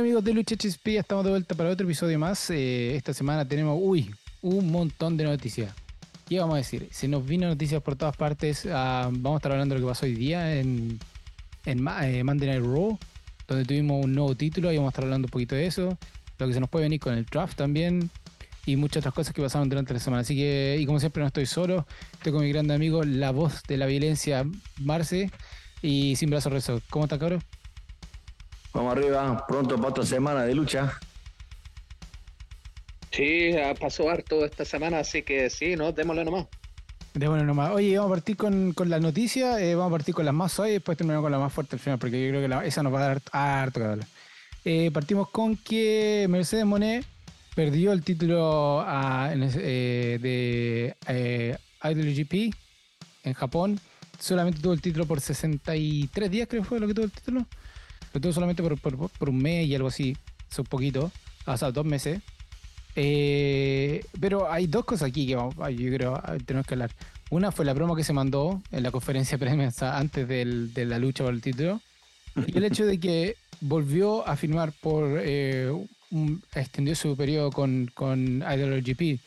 Amigos de Lucha HSP, estamos de vuelta para otro episodio más. Eh, esta semana tenemos, uy, un montón de noticias. ¿Qué vamos a decir? Se nos vino noticias por todas partes. Ah, vamos a estar hablando de lo que pasó hoy día en, en eh, Raw, donde tuvimos un nuevo título y vamos a estar hablando un poquito de eso. Lo que se nos puede venir con el draft también y muchas otras cosas que pasaron durante la semana. Así que, y como siempre, no estoy solo. Estoy con mi grande amigo, la voz de la violencia, Marce, y sin brazos rezo. ¿Cómo está, cabrón? Vamos arriba, pronto para otra semana de lucha. Sí, pasó harto esta semana, así que sí, no, démosle nomás. Démosle nomás. Oye, vamos a partir con, con las noticias, eh, vamos a partir con las más suaves y después terminamos con la más fuerte al final, porque yo creo que esa nos va a dar harto que hablar. Eh, partimos con que Mercedes Monet perdió el título a, eh, de eh, IWGP en Japón. Solamente tuvo el título por 63 días, creo que fue lo que tuvo el título. Tuvo solamente por, por, un mes y algo así, un poquito, o dos meses. Eh, pero hay dos cosas aquí que yo creo tenemos que hablar. Una fue la promo que se mandó en la conferencia de prensa antes del, de la lucha por el título. Y el hecho de que volvió a firmar por. Eh, extendió su periodo con, con IWGP.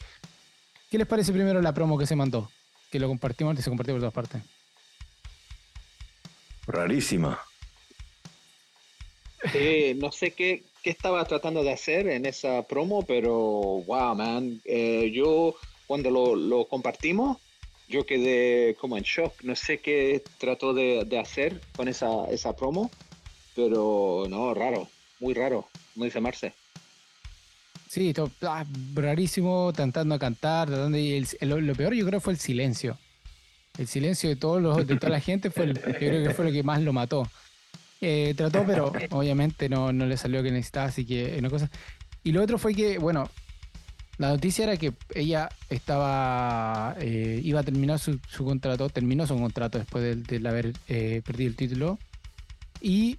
¿Qué les parece primero la promo que se mandó? Que lo compartimos antes, se compartió por todas partes. Rarísima. No sé qué, estaba tratando de hacer en esa promo, pero wow, man. Eh, yo cuando lo, lo, compartimos, yo quedé como en shock. No sé qué trató de, hacer con esa, esa promo, pero no, raro, muy raro, como dice Marce. Sí, todo, ah, rarísimo, tratando cantar, tratando y lo, peor yo creo fue el silencio. El silencio de todos los, de toda la gente fue yo creo que fue lo que más lo mató. Eh, trató, pero obviamente no, no le salió lo que necesitaba, así que una cosa. Y lo otro fue que, bueno, la noticia era que ella estaba, eh, iba a terminar su, contrato, terminó su contrato después de, haber eh, perdido el título. Y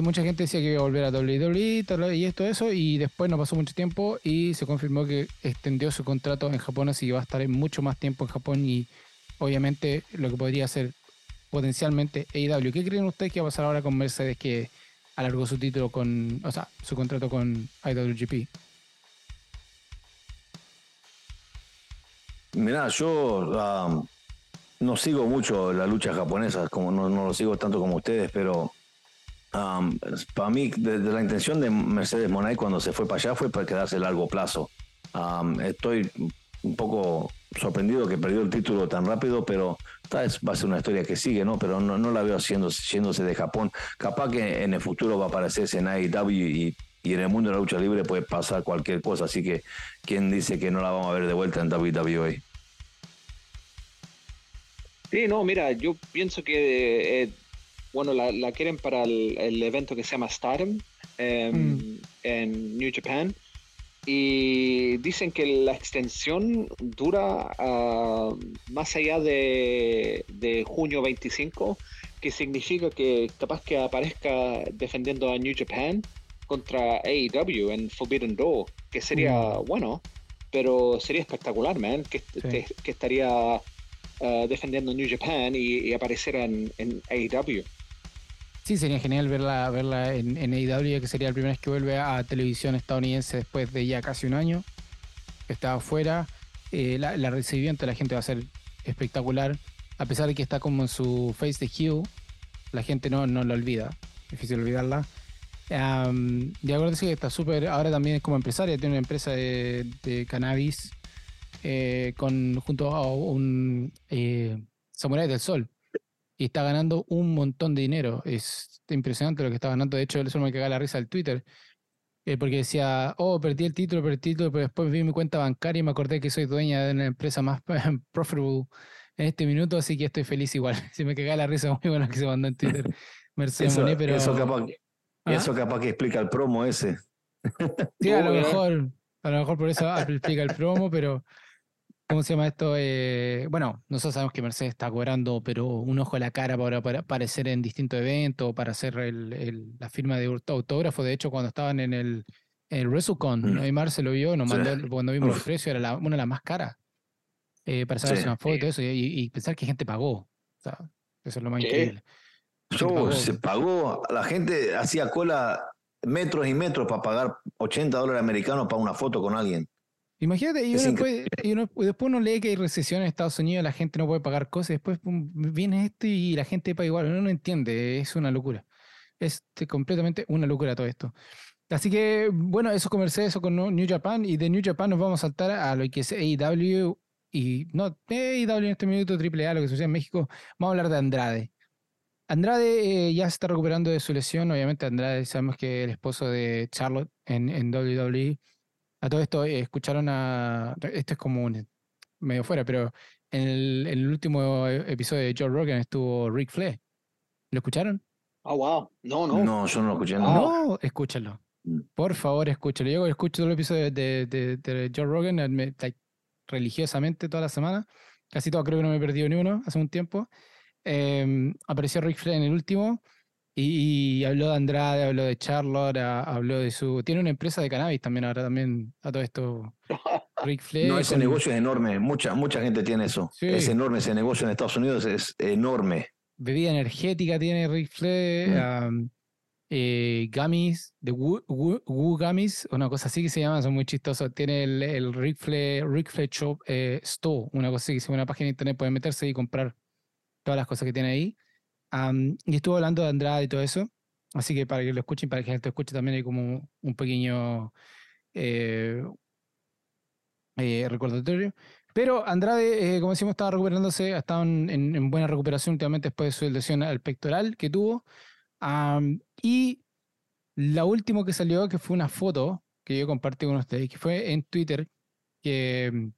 mucha gente decía que iba a volver a WWE y esto, eso, y después no pasó mucho tiempo y se confirmó que extendió su contrato en Japón, así que va a estar mucho más tiempo en Japón y obviamente lo que podría ser potencialmente AEW. ¿Qué creen ustedes que va a pasar ahora con Mercedes que alargó su título con, o sea, su contrato con IWGP? Mira, yo no sigo mucho la lucha japonesa, como no, lo sigo tanto como ustedes, pero para mí, desde la intención de Mercedes Monay cuando se fue para allá fue para quedarse a largo plazo. estoy un poco sorprendido que perdió el título tan rápido, pero va a ser una historia que sigue, ¿no? Pero no, no la veo haciendo, yéndose de Japón. Capaz que en el futuro va a aparecerse en AEW y, y en el mundo de la lucha libre puede pasar cualquier cosa, así que ¿quién dice que no la vamos a ver de vuelta en WWE? Sí, no, mira, yo pienso que, eh, bueno, la, quieren para el, evento que se llama Stardom em, mm. en New Japan y dicen que la extensión dura uh, más allá de, de, junio 25, que significa que capaz que aparezca defendiendo a New Japan contra AEW en Forbidden Door, que sería mm. bueno, pero sería espectacular, man, que, que, estaría uh, defendiendo New Japan y, y apareciera en, en AEW. Sí, sería genial verla, verla en, en AEW, que sería la primera vez que vuelve a televisión estadounidense después de ya casi un año. Estaba afuera. Eh, la, la recibimiento de la gente va a ser espectacular. A pesar de que está como en su face de Hugh, la gente no, no lo olvida. Difícil olvidarla. Um, y acuérdense que está súper. Ahora también es como empresaria, tiene una empresa de, cannabis eh, con, junto a un eh, Samurai del Sol y está ganando un montón de dinero. Es impresionante lo que está ganando. De hecho, eso me caga la risa del Twitter. Eh, porque decía, oh, perdí el título, perdí el título, pero después vi mi cuenta bancaria y me acordé que soy dueña de una empresa más profitable en este minuto, así que estoy feliz igual. Se me caga la risa muy bueno que se mandó en Twitter. Mercedes eso, pero... Eso capaz, ¿Ah? eso capaz que explica el promo ese. Sí, a lo mejor, a lo mejor por eso explica el promo, pero ¿Cómo se llama esto? Eh, bueno, nosotros sabemos que Mercedes está cobrando, pero un ojo a la cara para, para aparecer en distintos eventos, para hacer el, la firma de autógrafo. De hecho, cuando estaban en el, el WrestleCon, mm. ¿no? se lo vio, nos mandó, cuando vimos el precio, era una de las más caras. Eh, para sacarse una foto y eso, y, pensar que gente pagó. O sea, eso es lo más increíble. Yo, se pagó, la gente hacía cola metros y metros para pagar 80 dólares americanos para una foto con alguien. Imagínate, y, uno después, y uno- después uno lee que hay recesión en Estados Unidos, la gente no puede pagar cosas, después viene esto y la gente paga igual. Uno no entiende, es una locura. Es te- completamente una locura todo esto. Así que, bueno, eso conversé eso con New Japan y de New Japan nos vamos a saltar a lo que es AEW y no AEW en este minuto AAA, lo que sucede en México. Vamos a hablar de Andrade. Andrade eh, ya se está recuperando de su lesión. Obviamente, Andrade sabemos que es el esposo de Charlotte en, en WWE. A todo esto, eh, escucharon a. Esto es como un medio fuera, pero en el, en el último e- episodio de Joe Rogan estuvo Rick Flair. ¿Lo escucharon? Oh, wow. No, no. No, yo no lo escuché. Ah. No. No, escúchalo. Mm. Por favor, escúchalo. Yo escucho todo el episodio de, de, de Joe Rogan eh, me- like, religiosamente toda la semana. Casi todo, creo que no me he perdido ni uno hace un tiempo. Em, apareció Rick Flair en el último y, y habló de Andrade, habló de Charlotte, a- habló de su. Tiene una empresa de cannabis también ahora también a todo esto. Rick Flair. No, ese con- negocio es enorme. Mucha, mucha gente tiene eso. Sí. Es enorme ese negocio en Estados Unidos, es enorme. bebida energética tiene Ric Flair, Mm. eh, gummies, de Woo, Woo- Woo Gummies, una cosa así que se llama, son muy chistosos. Tiene el, el Ric Flair, Ric Flair Shop eh, Store, una cosa así que es una página de internet, pueden meterse y comprar todas las cosas que tiene ahí. Am, y estuvo hablando de Andrade y todo eso, así que para que lo escuchen, para que la gente escuche también hay como un pequeño eh, eh, recordatorio. Pero Andrade, eh, como decimos, estaba recuperándose, ha estado en, en- en buena recuperación últimamente después de su lesión al pectoral que tuvo. Am, y la última que salió, que fue una foto que yo compartí con ustedes, que fue en Twitter, que mm,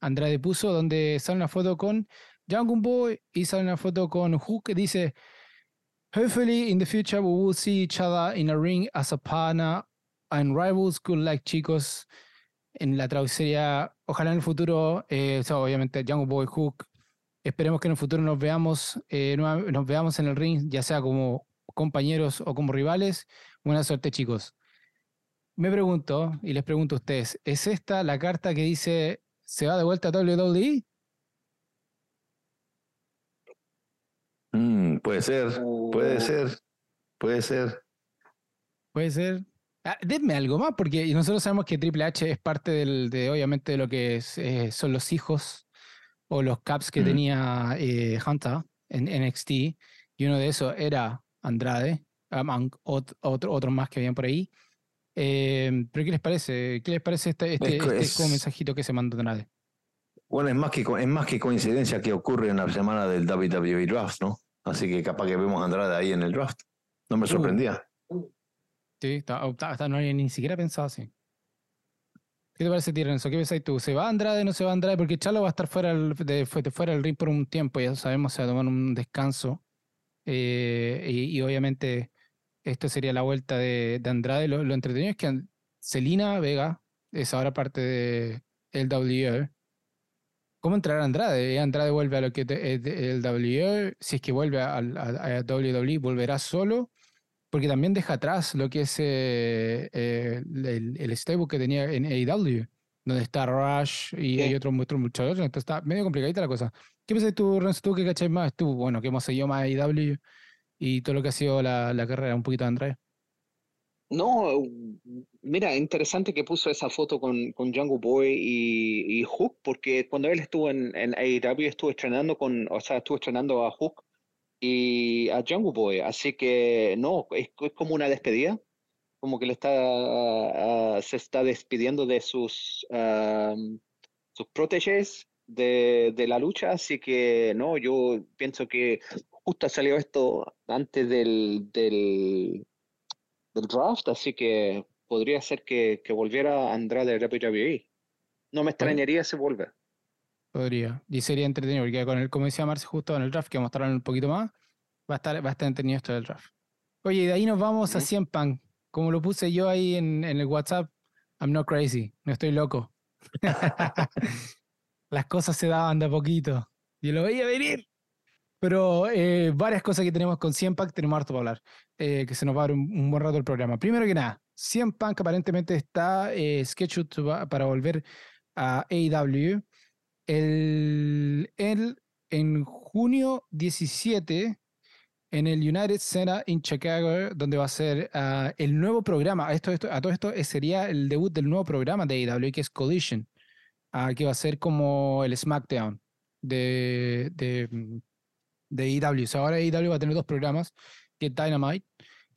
Andrade puso, donde sale una foto con Jungle Boy y sale una foto con Hook que dice, Hopefully in the future we will see each other in a ring as a partner and rivals. Good luck, chicos en la traducción ojalá en el futuro, eh, obviamente Jungle Boy Hook, esperemos que en el futuro nos veamos, eh, nos veamos en el ring, ya sea como compañeros o como rivales. Buena suerte, chicos. Me pregunto, y les pregunto a ustedes, ¿es esta la carta que dice se va de vuelta a WWE? Mm, puede ser, puede ser, puede ser. Puede ser. Ah, denme algo más, porque nosotros sabemos que Triple H es parte del, de, obviamente, de lo que es, eh, son los hijos o los caps que Mm. tenía eh, Hunter en NXT, y uno de esos era Andrade, among ot- otro, otros más que habían por ahí. Eh, pero ¿qué les parece? ¿Qué les parece este, este, Es este como mensajito que se mandó Andrade? Bueno, es más que es más que coincidencia que ocurre en la semana del WWE Draft, ¿no? Así que capaz que vemos a Andrade ahí en el draft. No me Uh. sorprendía. Sí, está- está- está- no había ni siquiera pensado así. ¿Qué te parece, Tirenzo? ¿Qué pensáis tú? ¿Se va Andrade no se va Andrade? Porque Chalo va a estar fuera de, de fuera del ring por un tiempo, ya sabemos, se va a tomar un descanso. Eh, y, y obviamente esto sería la vuelta de, de Andrade. Lo, lo entretenido es que Celina Vega es ahora parte de el WWE. ¿Cómo entrará Andrade? ¿Eh, ¿Andrade vuelve a lo que es de- el WWE? Si es que vuelve a, a WWE, ¿volverá solo? porque también deja atrás lo que es eh, eh, el, el stable que tenía en AEW, donde está Rush y hay otros otros muchachos, entonces está medio complicadita la cosa. ¿Qué piensas tú, Renzo, tú que cachai más? Tú, bueno, que hemos seguido más AEW y todo lo que ha sido la, la carrera un poquito de Andrade. No, mira, interesante que puso esa foto con, con Jungle Boy y, y Hook, porque cuando él estuvo en, en AEW estuvo estrenando con, o sea, estuvo estrenando a Hook y a Jungle Boy, así que no, es, es como una despedida, como que le está, ah, se está despidiendo de sus, am, sus protégés de, de la lucha, así que no, yo pienso que justo salió esto antes del, del, del draft, así que podría ser que, que volviera Andrade a WWE. No me extrañaría si vuelve. Podría. Y sería entretenido, porque con el, como decía Marce justo en el draft, que a hablando un poquito más, va a estar, va a estar entretenido esto del draft. Oye, de ahí nos vamos a Ujú. 100 Punk. Como lo puse yo ahí en, en el WhatsApp, I'm not crazy, no estoy loco. Las cosas se daban de a poquito. Yo lo veía venir. Pero eh, varias cosas que tenemos con 100 Punk, tenemos harto para hablar, eh, que se nos va a dar un, un buen rato el programa. Primero que nada, 100 Punk aparentemente está eh, scheduled para volver a AEW el, el- en junio 17 en el United Center in Chicago, donde va a ser ah, el nuevo programa. Esto, esto, a todo esto eh, sería el debut del nuevo programa de AEW, que es Collision, uh, que va a ser como el SmackDown de, de, mm, de AEW. ahora AEW va a tener dos programas, que Dynamite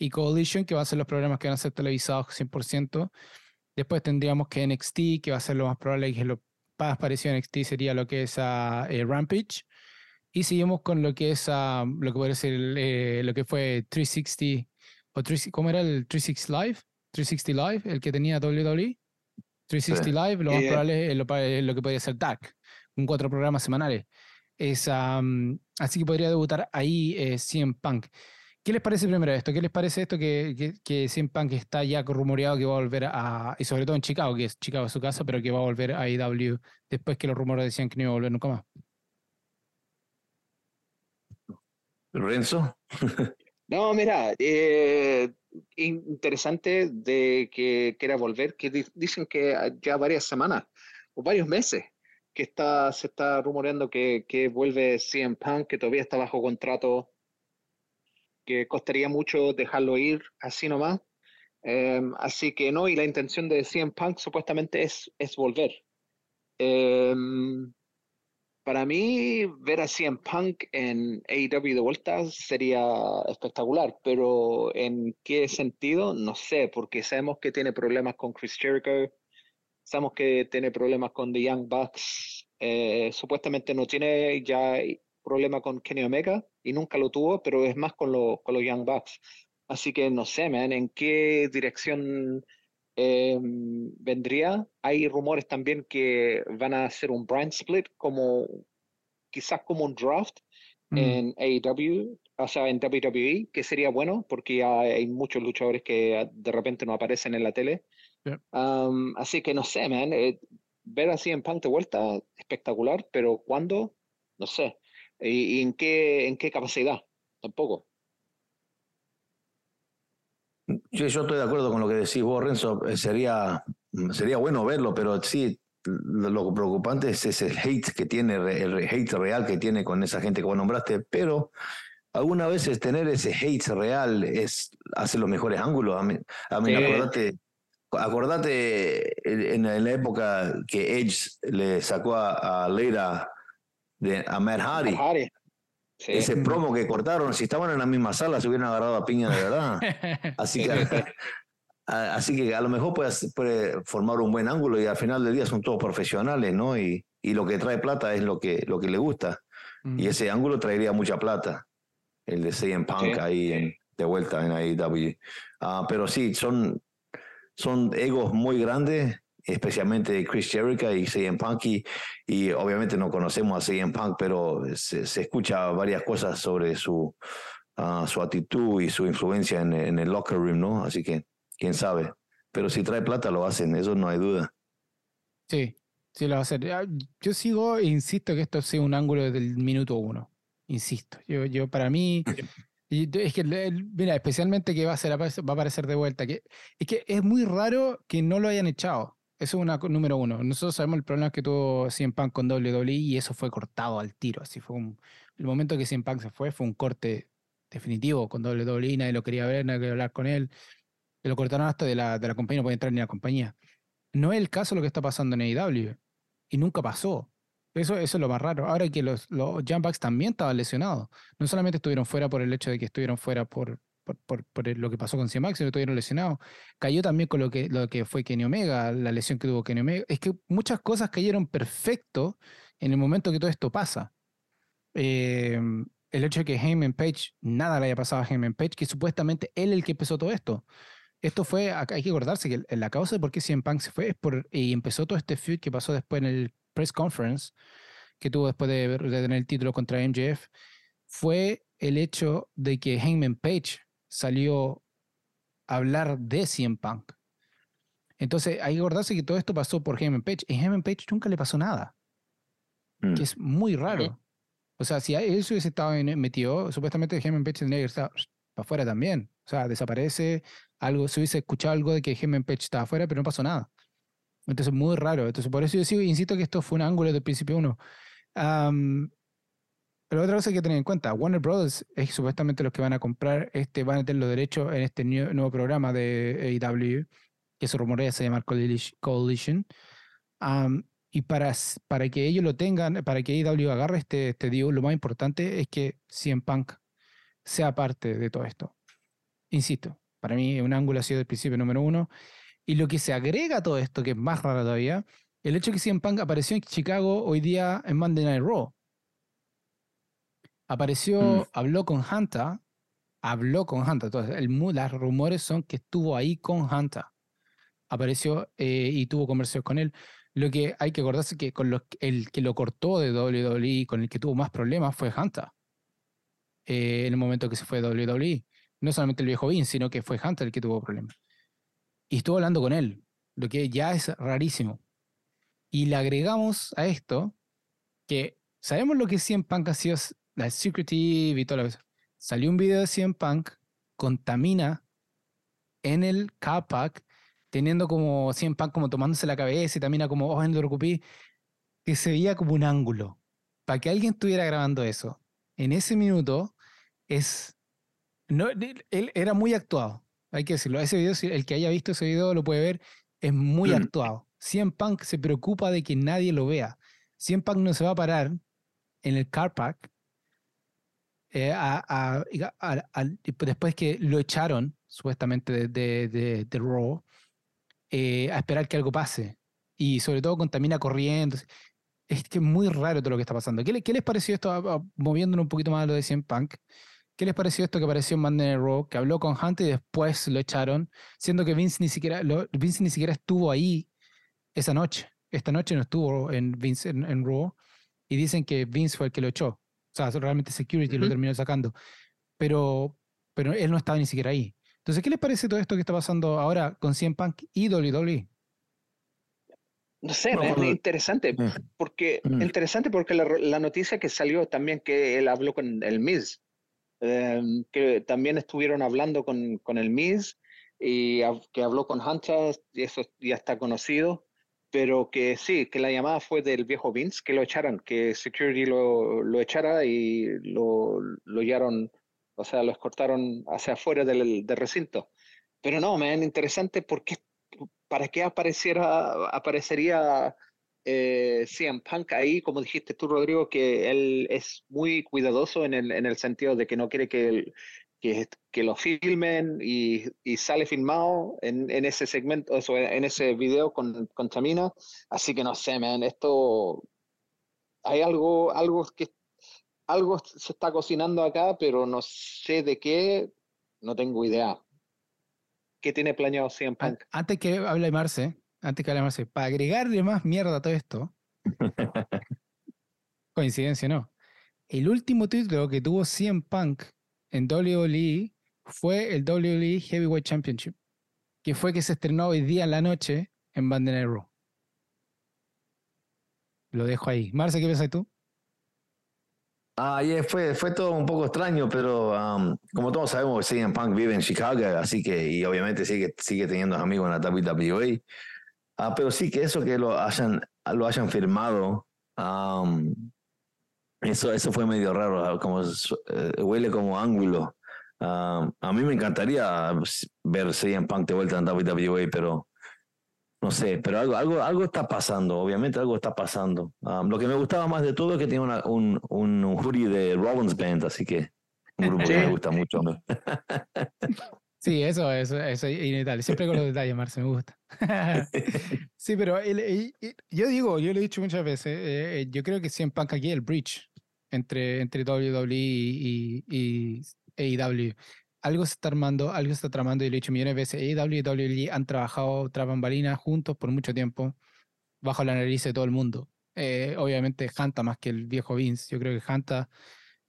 y Collision, que va a ser los programas que van a ser televisados 100%. Después tendríamos que NXT, que va a ser lo más probable, que lo más parecido a NXT sería lo que es a eh, Rampage. Y seguimos con lo que es lo que puede ser eh, lo que fue 360 o ¿cómo era el 360 Live? 360 Live, el que tenía WWE. 360 Live, lo más probable es lo, que podría ser Dark, un cuatro programas semanales. Es, así que podría debutar ahí eh, CM Punk. ¿Qué les parece primero esto? ¿Qué les parece esto que, que, que CM Punk está ya rumoreado que va a volver a, y sobre todo en Chicago, que es Chicago su casa, pero que va a volver a IW después que los rumores decían que no iba a volver nunca más? Lorenzo. no, mira, eh, interesante de que quiera volver, que dicen que ya varias semanas o varios meses que está, se está rumoreando que, que vuelve CM Punk, que todavía está bajo contrato, costaría mucho dejarlo ir así nomás. Em, así que no, y la intención de CM Punk supuestamente es, es volver. Em, para mí, ver a CM Punk en AEW de vuelta sería espectacular, pero ¿en qué sentido? No sé, porque sabemos que tiene problemas con Chris Jericho, sabemos que tiene problemas con The Young Bucks, eh, supuestamente no tiene ya problema con Kenny Omega y nunca lo tuvo, pero es más con, con los Young Bucks. Así que no sé, man, en qué dirección eh, vendría. Hay rumores también que van a hacer un brand split, como quizás como un draft mm. en AEW, o sea, en WWE, que sería bueno porque hay muchos luchadores que de repente no aparecen en la tele. Um, así que no sé, man, eh, ver así en Punk de vuelta, espectacular, pero ¿cuándo? No sé. ¿Y, en, qué, en qué capacidad? Tampoco. Yo, yo estoy de acuerdo con lo que decís vos, Renzo. Eh, sería, sería bueno verlo, pero sí, lo preocupante es ese hate que tiene, el hate real que tiene con esa gente que vos nombraste, pero algunas veces tener ese hate real es hace los mejores ángulos. A mí, acordate, acordate en, la época que Edge le sacó a, a Leira de, a Matt Hardy. Ese promo que cortaron, si estaban en la misma sala, se hubieran agarrado a piña de verdad. Así que, así que a lo mejor puede, puede, formar un buen ángulo y al final del día son todos profesionales, ¿no? Y, y lo que trae plata es lo que, lo que le gusta. Y ese ángulo traería mucha plata, el de CM Punk ahí en, de vuelta en AEW. Ah, pero sí, son, son egos muy grandes especialmente Chris Jericho y CM Punk, y, obviamente no conocemos a CM Punk, pero se, escucha varias cosas sobre su, ah, su actitud y su influencia en, en, el locker room, ¿no? Así que, quién sabe. Pero si trae plata, lo hacen, eso no hay duda. Sí, sí lo hacer. Ah, yo sigo insisto que esto sea un ángulo desde minuto uno. Insisto. Yo, yo para mí. es que, mira, especialmente que va a, ser, va a aparecer de vuelta. Que, es que es muy raro que no lo hayan echado. Eso es una número uno. Nosotros sabemos el problema que tuvo CM Punk con WWE y eso fue cortado al tiro. Así fue el momento que CM Punk se fue fue un corte definitivo con WWE, nadie lo quería ver, nadie quería hablar con él. lo cortaron hasta de la, de la compañía, no podía entrar ni la compañía. No es el caso lo que está pasando en AEW. Y nunca pasó. Eso, eso es lo más raro. Ahora que los, los también estaban lesionados. No solamente estuvieron fuera por el hecho de que estuvieron fuera por, por, por, lo que pasó con CMAX, se lo tuvieron lesionado. Cayó también con lo que, lo que fue Kenny Omega, la lesión que tuvo Kenny Omega. Es que muchas cosas cayeron perfecto en el momento que todo esto pasa. Em, el hecho de que Heyman Page, nada le haya pasado a Heyman Page, que supuestamente él el que empezó todo esto. Esto fue, hay que acordarse que la causa de por qué CM Punk se fue es por, y empezó todo este feud que pasó después en el press conference, que tuvo después de, de tener el título contra MJF, fue el hecho de que Heyman Page salió a hablar de CM Punk. Entonces hay que acordarse que todo esto pasó por Heyman Page. Y Heyman Page nunca le pasó nada. Mm. Que es muy raro. O sea, si él se hubiese estado metido, supuestamente Heyman Page tendría que estar para afuera también. O sea, desaparece algo, se hubiese escuchado algo de que Heyman Page estaba afuera, pero no pasó nada. Entonces, muy raro. Entonces, por eso yo sigo, insisto que esto fue un ángulo del principio uno. Pero otra cosa que hay que tener en cuenta, Warner Bros. es supuestamente los que van a comprar, este, van a tener los derechos en este nuevo programa de AEW, que se rumorea se llama Coalition. y para, para que ellos lo tengan, para que AEW agarre este, este deal, lo más importante es que CM Punk sea parte de todo esto. Insisto, para mí un ángulo ha sido el principio número uno. Y lo que se agrega a todo esto, que es más raro todavía, el hecho de que CM Punk apareció en Chicago hoy día en Monday Night Raw Apareció, mm. habló con Hanta, habló con Hanta. Entonces, el, los rumores son que estuvo ahí con Hanta. Apareció eh, y tuvo conversación con él. Lo que hay que acordarse que con el que lo cortó de WWE, con el que tuvo más problemas, fue Hanta. Eh, en el momento que se fue de WWE. No solamente el viejo Vince, sino que fue Hunter el que tuvo problemas. Y estuvo hablando con él, lo que ya es rarísimo. Y le agregamos a esto que sabemos lo que 100 Punk ha sido la Secretive y todo eso. Salió un video de CM Punk contamina en el car pack, teniendo como CM Punk como tomándose la cabeza y también como, oh, en el que se veía como un ángulo. Para que alguien estuviera grabando eso, en ese minuto, es. No, él era muy actuado, hay que decirlo. Ese video, el que haya visto ese video lo puede ver, es muy mm. actuado. CM Punk se preocupa de que nadie lo vea. CM Punk no se va a parar en el car pack eh, a, después que lo echaron supuestamente de, de, de, Raw, eh, a esperar que algo pase. Y sobre todo contamina corriendo. Es que es muy raro todo lo que está pasando. ¿Qué, qué les pareció esto, moviéndonos un poquito más a lo de CM Punk? ¿Qué les pareció esto que apareció en Monday Raw, que habló con Hunt y después lo echaron, siendo que Vince ni siquiera, Vince ni siquiera estuvo ahí esa noche? Esta noche no estuvo en Vince en, en Raw y dicen que Vince fue el que lo echó. O sea, realmente Security lo terminó sacando. Pero, pero él no estaba ni siquiera ahí. Entonces, ¿qué les parece todo esto que está pasando ahora con CM Punk y WWE? No sé, es interesante, mm. porque mm. interesante porque la, noticia que salió también que él habló con el Miz, em, que también estuvieron hablando con, con el Miz y que habló con Hunter y eso ya está conocido pero que sí, que la llamada fue del viejo Vince, que lo echaran, que Security lo, lo echara y lo, lo llevaron, o sea, lo escortaron hacia afuera del, del recinto. Pero no, me es interesante porque para qué apareciera, aparecería eh, CM Punk ahí, como dijiste tú, Rodrigo, que él es muy cuidadoso en el, en el sentido de que no quiere que el, que, que lo filmen y, y sale filmado en, en, ese segmento, eso, en ese video con, con Tamina. Así que no sé, man, esto hay algo, algo que algo se está cocinando acá, pero no sé de qué, no tengo idea. ¿Qué tiene planeado CM Punk? Antes que hable Marce, antes que hable Marce, para agregarle más mierda a todo esto, coincidencia, ¿no? El último título que tuvo CM Punk en WWE fue el WWE Heavyweight Championship, que fue que se estrenó hoy día en la noche en Bandera Raw. Lo dejo ahí. Marce, ¿qué piensas tú? Ah, fue, fue todo un poco extraño, pero um, como todos sabemos, CM Punk vive en Chicago, así que, y obviamente sigue, sigue teniendo amigos en la WWE. Ah, pero sí que eso que lo hayan, lo hayan firmado, um, eso, eso fue medio raro, ah, como eh, huele como ángulo. Ah, a mí me encantaría ver CM Punk de vuelta en WWE, pero no sé, pero algo, algo, algo está pasando, obviamente algo está pasando. Ah, lo que me gustaba más de todo es que tiene una, un, un, hoodie de Rollins Band, así que un grupo que me gusta mucho. Sí, eso, eso, eso es inevitable. Siempre con los detalles, Marce, me gusta. sí, pero yo digo, yo lo he dicho muchas veces, eh, eh, yo creo que CM Punk aquí es el bridge entre, entre WWE y, y, AEW. Algo se está armando, algo se está tramando y lo he dicho millones de veces. AEW y WWE han trabajado tras bambalinas juntos por mucho tiempo, bajo la nariz de todo el mundo. Eh, obviamente Hanta más que el viejo Vince. Yo creo que Hanta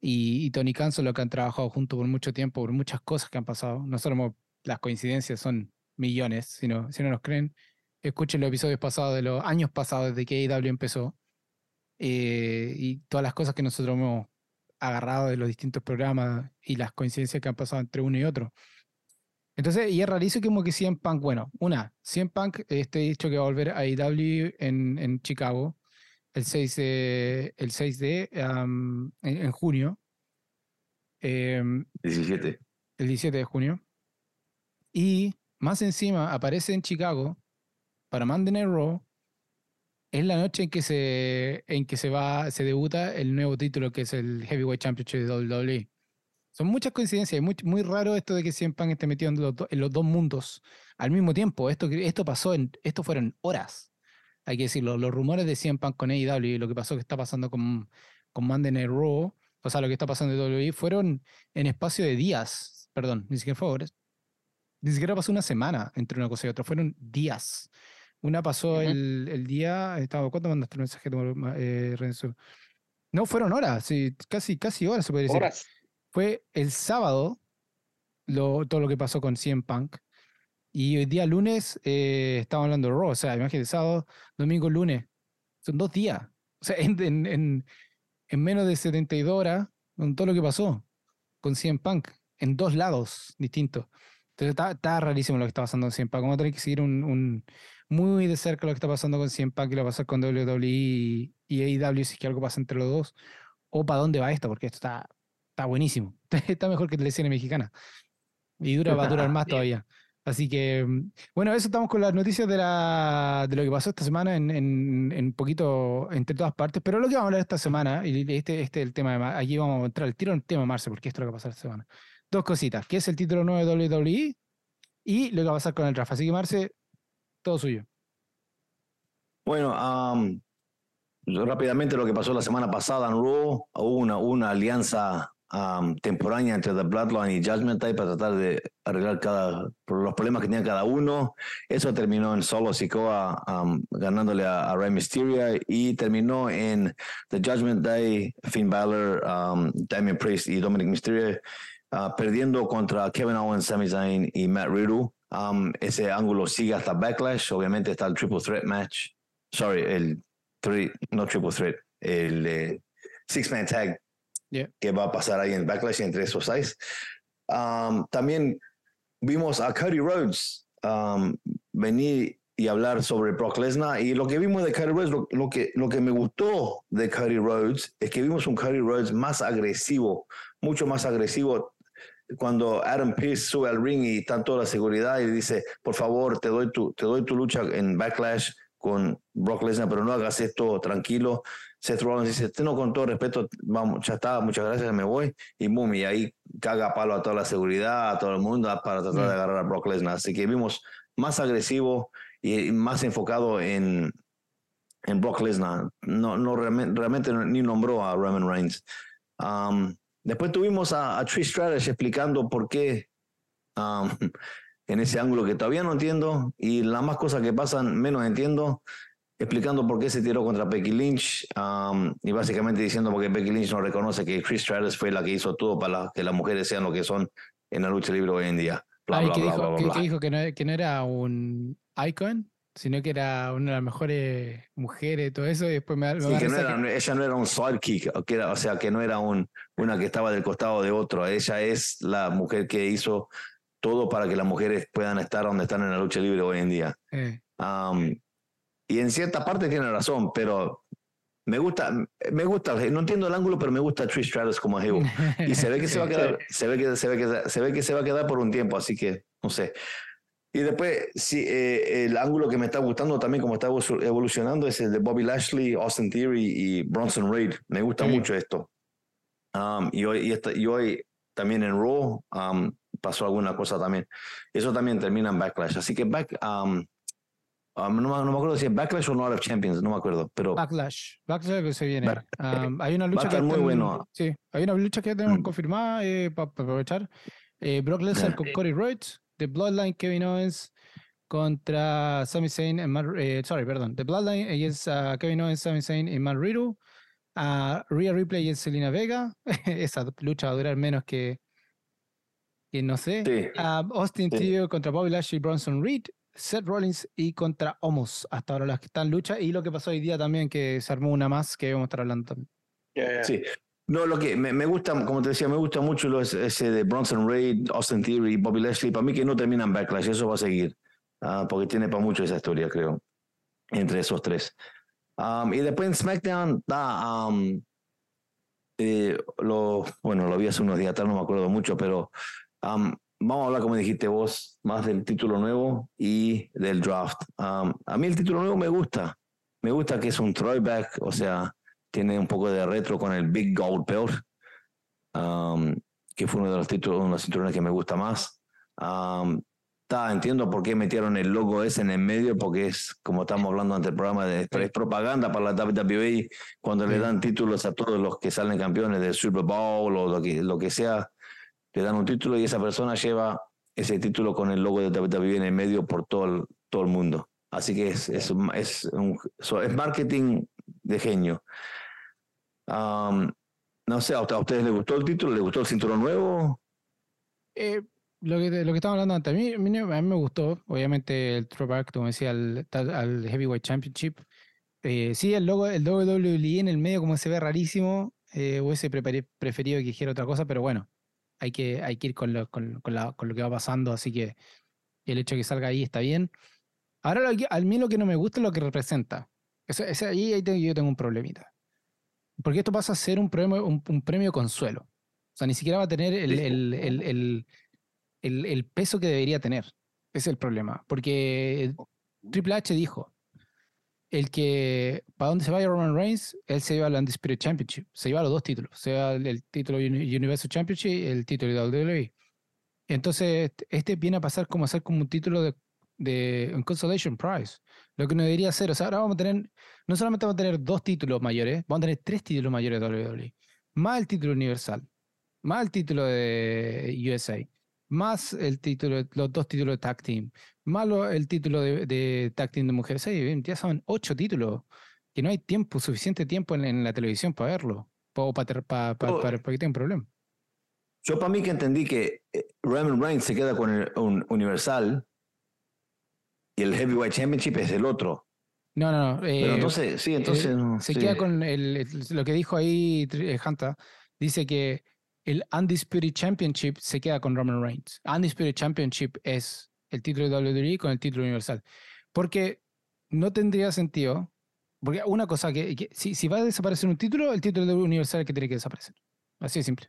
y, Tony Khan son los que han trabajado juntos por mucho tiempo, por muchas cosas que han pasado. No solo las coincidencias son millones, sino, si no nos creen, escuchen los episodios pasados de los años pasados desde que AEW empezó eh, y todas las cosas que nosotros hemos agarrado de los distintos programas y las coincidencias que han pasado entre uno y otro. Entonces, y es rarísimo como que CM Punk, bueno, una, CM Punk, este dicho que va a volver a AEW en, en Chicago, el 6 de, el 6 de en, junio. 17. Em, el 17 de junio. Y más encima aparece en Chicago para Monday Night Raw. Es la noche en que se, en que se va, se debuta el nuevo título que es el Heavyweight Championship de WWE. Son muchas coincidencias. Es muy, muy raro esto de que CM Punk esté metido en los, en los dos mundos al mismo tiempo. Esto, esto pasó en, esto fueron horas. Hay que decirlo. Los rumores de CM Punk con AEW lo que pasó que está pasando con, con Monday Night Raw, o sea, lo que está pasando en WWE, fueron en espacio de días. Perdón, ni siquiera fue Ni siquiera pasó una semana entre una cosa y otra. Fueron días. Una pasó el, el, día. Estaba, ¿Cuánto mandaste el mensaje, eh, Renzo? No, fueron horas, sí, casi, casi horas se puede decir. Horas fue el sábado lo, todo lo que pasó con CM Punk. Y hoy día lunes eh, estamos hablando de Raw. O sea, imagínate, sábado, domingo, lunes. Son dos días. O sea, en, en, en, menos de 72 horas, con todo lo que pasó con CM Punk, en dos lados distintos. Entonces está, está rarísimo lo que está pasando con CM Punk. Vamos a tener que seguir un, un, muy de cerca lo que está pasando con CM Punk y lo que va a pasar con WWE y, y AEW si es que algo pasa entre los dos. O para dónde va esto, porque esto está está buenísimo. Está mejor que la escena mexicana. Y dura, va a durar más todavía. Así que, mm, bueno, eso estamos con las noticias de, la, de lo que pasó esta semana en, en, en poquito entre todas partes. Pero lo que vamos a hablar esta semana, y este, este es el tema, de, aquí vamos a entrar el tiro en el tema de Marce, porque esto es lo que va a pasar esta semana. Dos cositas, que es el título nuevo de WWE y lo que va a pasar con el Rafa. Así que, Marce, todo suyo. Bueno, rápidamente lo que pasó la semana pasada en Raw, una, una alianza um, temporánea entre The Bloodline y Judgment Day para tratar de arreglar cada, los problemas que tenía cada uno. Eso terminó en Solo Sikoa um, ganándole a, Rey Mysterio y terminó en The Judgment Day, Finn Balor, um, Damien Priest y Dominic Mysterio uh, perdiendo contra Kevin Owens, Sami Zayn y Matt Riddle. Um, ese ángulo sigue hasta Backlash. Obviamente está el Triple Threat Match. Sorry, el three, no Triple Threat, el eh, Six Man Tag que va a pasar ahí en Backlash entre esos seis. Um, también vimos a Cody Rhodes um, venir y hablar sobre Brock Lesnar y lo que vimos de Cody Rhodes, lo, que, lo que me gustó de Cody Rhodes es que vimos un Cody Rhodes más agresivo, mucho más agresivo cuando Adam Pearce sube al ring y está toda la seguridad y dice, por favor, te doy tu, te doy tu lucha en Backlash con Brock Lesnar, pero no hagas esto tranquilo. Seth Rollins dice, no, con todo respeto, vamos, ya está, muchas gracias, me voy. Y boom, y ahí caga palo a toda la seguridad, a todo el mundo para tratar de mm. agarrar a Brock Lesnar. Así que vimos más agresivo y más enfocado en, en Brock Lesnar. No, no realmente, ni nombró a Roman Reigns. Um, después tuvimos a, Trish Stratus explicando por qué um, en ese ángulo que todavía no entiendo y las más cosas que pasan menos entiendo explicando por qué se tiró contra Becky Lynch um, y básicamente diciendo porque Becky Lynch no reconoce que Chris Stratus fue la que hizo todo para que las mujeres sean lo que son en la lucha libre hoy en día. Bla, que, dijo, que, no, era un icon, sino que era una de las mejores mujeres, todo eso, y después me, sí, que, ella no era un sidekick, o sea, que no era un, una que estaba del costado de otro, ella es la mujer que hizo todo para que las mujeres puedan estar donde están en la lucha libre hoy en día. Eh. Um, y en cierta parte tiene razón, pero me gusta, me gusta, no entiendo el ángulo, pero me gusta Trish Stratus como heel. Y se ve que se va a quedar, se ve que se ve que se ve que se va a quedar por un tiempo, así que no sé. Y después, sí, eh, el ángulo que me está gustando también, como está evolucionando, es el de Bobby Lashley, Austin Theory y Bronson Reed. Me gusta mucho esto. Um, y, hoy, y, hoy también en Raw um, pasó alguna cosa también. Eso también termina en Backlash. Así que back, um, Um, no, me acuerdo si es Backlash o Night of Champions, no me acuerdo. Pero... Backlash. Backlash que se viene. Um, hay una lucha que muy bueno. Sí, hay una lucha que ya tenemos mm. confirmada eh, para aprovechar. Eh, Brock Lesnar con Cody Rhodes, The Bloodline Kevin Owens contra Sami Zayn y Matt, eh, sorry, perdón, The Bloodline against uh, Kevin Owens, Sami Zayn y Matt Riddle. Uh, Rhea Ripley y Selena Vega. Esa lucha va a durar menos que, que no sé. Sí. Uh, Austin sí. contra Bobby Lashley y Bronson Reed. Seth Rollins y contra Homos, hasta ahora las que están en lucha, y lo que pasó hoy día también, que se armó una más que vamos a estar hablando también. Sí. No, lo que me, gusta, como te decía, me gusta mucho lo, ese de Bronson Reed, Austin Theory, Bobby Leslie. Para mí que no terminan Backlash, eso va a seguir, ah, porque tiene para mucho esa historia, creo, entre esos tres. Um, y después en SmackDown está, um, eh, lo, bueno, lo vi hace unos días atrás, no me acuerdo mucho, pero um, vamos a hablar, como dijiste vos, más del título nuevo y del draft. Um, a mí el título nuevo me gusta. Me gusta que es un throwback, o sea, tiene un poco de retro con el Big Gold Belt, um, que fue uno de los títulos, uno de cinturones que me gusta más. Um, entiendo por qué metieron el logo ese en el medio, porque es, como estamos hablando ante el programa, de, es propaganda para la WWE cuando le dan títulos a todos los que salen campeones del Super Bowl o lo que, lo que sea, le dan un título y esa persona lleva ese título con el logo de WWE en el medio por todo el, todo el mundo. Así que es, es, es, un, es marketing de genio. No sé, ¿a ustedes les gustó el título? ¿Les gustó el cinturón nuevo? Eh, lo que, lo que estaba hablando antes, a mí, a mí, me gustó, obviamente, el throwback, como decía, al, al Heavyweight Championship. Eh, sí, el logo, el WWE en el medio, como se ve rarísimo, eh, hubiese preferido que dijera otra cosa, pero bueno, hay que, hay que ir con lo, con, con, la, con lo que va pasando, así que el hecho de que salga ahí está bien. Ahora, al mí lo que no me gusta es lo que representa. Eso, ahí, ahí tengo, yo tengo un problemita. Porque esto pasa a ser un premio, un, premio consuelo. O sea, ni siquiera va a tener el, el, el, el, peso que debería tener. Ese es el problema. Porque Triple H dijo, el que, ¿para dónde se vaya Roman Reigns? Él se lleva el Undisputed Championship. Se lleva los dos títulos. Se lleva el, título Universal Championship y el título de WWE. Entonces, este viene a pasar como a ser como un título de, de un Consolation Prize. Lo que no debería ser. O sea, ahora vamos a tener, no solamente vamos a tener dos títulos mayores, vamos a tener tres títulos mayores de WWE. Más el título universal. Más el título de USA más el título, los dos títulos de tag team, más el título de, de, tag team de mujeres. ya son ocho títulos, que no hay tiempo, suficiente tiempo en, la televisión para verlo, o para, para, para, que tenga un problema. Yo para mí que entendí que eh, Roman Reigns se queda con el Universal y el Heavyweight Championship es el otro. No, no, no. Pero eh, entonces, sí, entonces. Eh, se queda con el, lo que dijo ahí Hanta. Dice que el Undisputed Championship se queda con Roman Reigns. Undisputed Championship es el título de WWE con el título universal. Porque no tendría sentido. Porque una cosa que, si, si, va a desaparecer un título, el título de universal es el que tiene que desaparecer. Así de simple.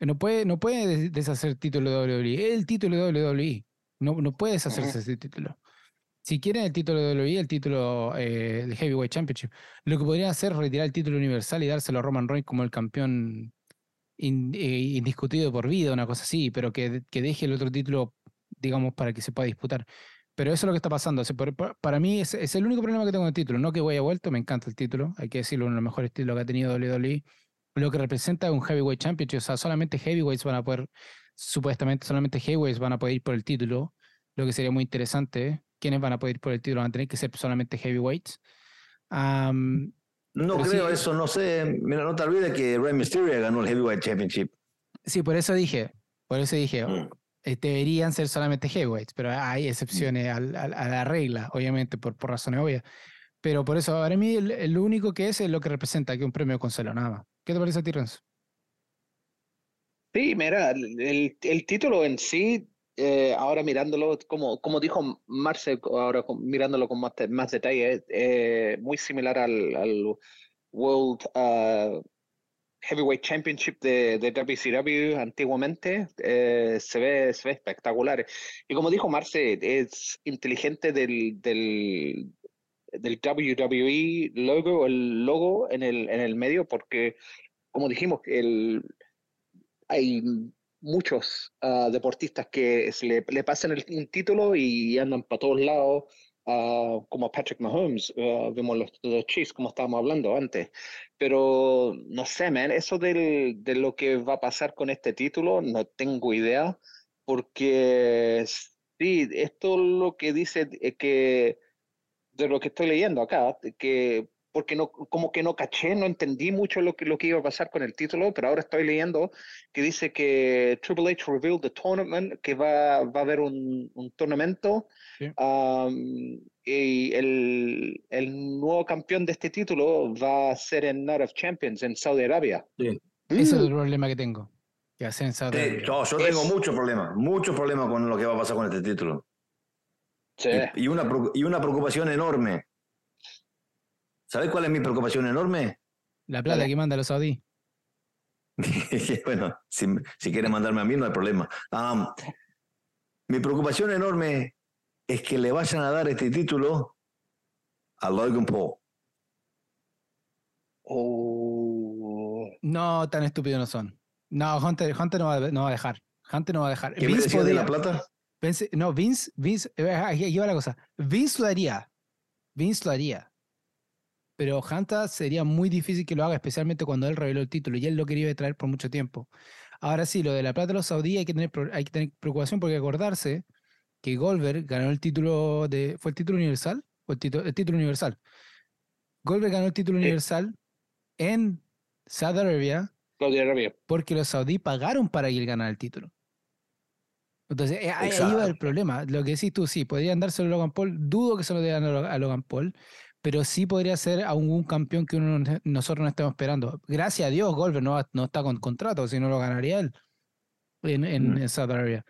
No puede, no puede deshacer el título de WWE. El título de WWE. No, no puede deshacerse ese título. Si quieren el título de WWE, el título eh, Heavyweight Championship, lo que podrían hacer es retirar el título universal y dárselo a Roman Reigns como el campeón eh, indiscutido por vida, una cosa así, pero que, que, deje el otro título, digamos, para que se pueda disputar. Pero eso es lo que está pasando. para mí es, es, el único problema que tengo con el título. No que voy a vuelto, me encanta el título, hay que decirlo, uno de los mejores títulos que ha tenido WWE. Lo que representa un Heavyweight Championship, o sea, solamente Heavyweights van a poder, supuestamente solamente Heavyweights van a poder ir por el título, lo que sería muy interesante. ¿Quiénes van a poder ir por el título? Van a tener que ser solamente Heavyweights. No creo eso, no sé. Mira, no te olvides que Rey Mysterio ganó el Heavyweight Championship. Sí, por eso dije, por eso dije, mm. eh, deberían ser solamente heavyweights, pero hay excepciones a, la regla, obviamente, por, por razones obvias. Pero por eso, para mí, lo único que es es lo que representa que un premio consuelo, nada. ¿Qué te parece a ti, Renzo? Sí, mira, el, el título en sí eh, ahora mirándolo, como, como dijo Marce, ahora mirándolo con más, más detalle, eh, muy similar al, al World uh, Heavyweight Championship de, de WCW antiguamente, eh, se, ve, se ve espectacular. Y como dijo Marce, es inteligente del, del, del WWE logo, el logo en el, en el medio, porque, como dijimos, el, hay muchos uh, deportistas que le, le pasan el, título y andan para todos lados, uh, como Patrick Mahomes, uh, vimos los, los Chiefs, como estábamos hablando antes. Pero no sé, man, eso del, de lo que va a pasar con este título, no tengo idea, porque sí, esto lo que dice es que, de lo que estoy leyendo acá, que porque no, como que no caché, no entendí mucho lo que, lo que iba a pasar con el título, pero ahora estoy leyendo que dice que Triple H revealed the tournament, que va, va a haber un, un torneo y el, el, nuevo campeón de este título va a ser en Night of Champions en Saudi Arabia. Ese es el problema que tengo. Que hacer en Saudi Arabia. yo, tengo muchos problemas, muchos problemas con lo que va a pasar con este título. Sí. Y, y, una, y una preocupación enorme ¿Sabes cuál es mi preocupación enorme? La plata que manda los saudíes. bueno, si, si quiere mandarme a mí no hay problema. mi preocupación enorme es que le vayan a dar este título a Logan Paul. Oh. No, tan estúpidos no son. No, Hunter, Hunter no, va, no va a dejar. Hunter no va a dejar. ¿Qué Vince de la plata? no, Vince, Vince, eh, aquí va la cosa. Vince lo haría. Vince lo haría. Pero Hunter sería muy difícil que lo haga, especialmente cuando él reveló el título y él lo quería traer por mucho tiempo. Ahora sí, lo de la plata de los saudíes hay que tener, hay que tener preocupación porque acordarse que Goldberg ganó el título de. ¿Fue el título universal? ¿O el, título, el título universal? Goldberg ganó el título universal en Saudi Arabia. Saudi Arabia. Porque los saudíes pagaron para que él ganara el título. Entonces, eh, ahí, va el problema. Lo que decís tú, sí, podrían dárselo a Logan Paul. Dudo que se lo den a Logan Paul, pero sí podría ser a un, campeón que uno, nosotros no estamos esperando. Gracias a Dios, Goldberg no, no está con contrato, si no lo ganaría él en, en, mm. Saudi Arabia.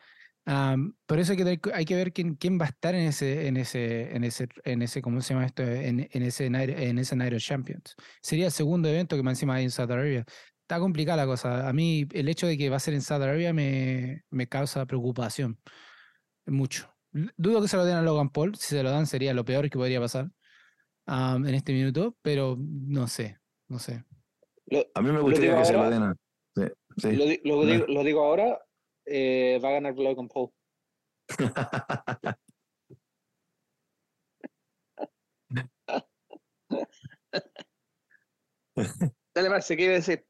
por eso hay que, hay que ver quién, quién va a estar en ese, en ese, en ese, en ese, ¿cómo se llama esto? En, en ese en ese Night of Champions. Sería el segundo evento que más encima hay en Saudi Arabia está complicada la cosa. A mí el hecho de que va a ser en Saudi Arabia me, me causa preocupación. Mucho. Dudo que se lo den a Logan Paul. Si se lo dan sería lo peor que podría pasar en este minuto, pero no sé, no sé. a mí me gustaría que se lo den a... Lo, digo, ahora, eh, va a ganar Logan Paul. Dale más, se quiere decir.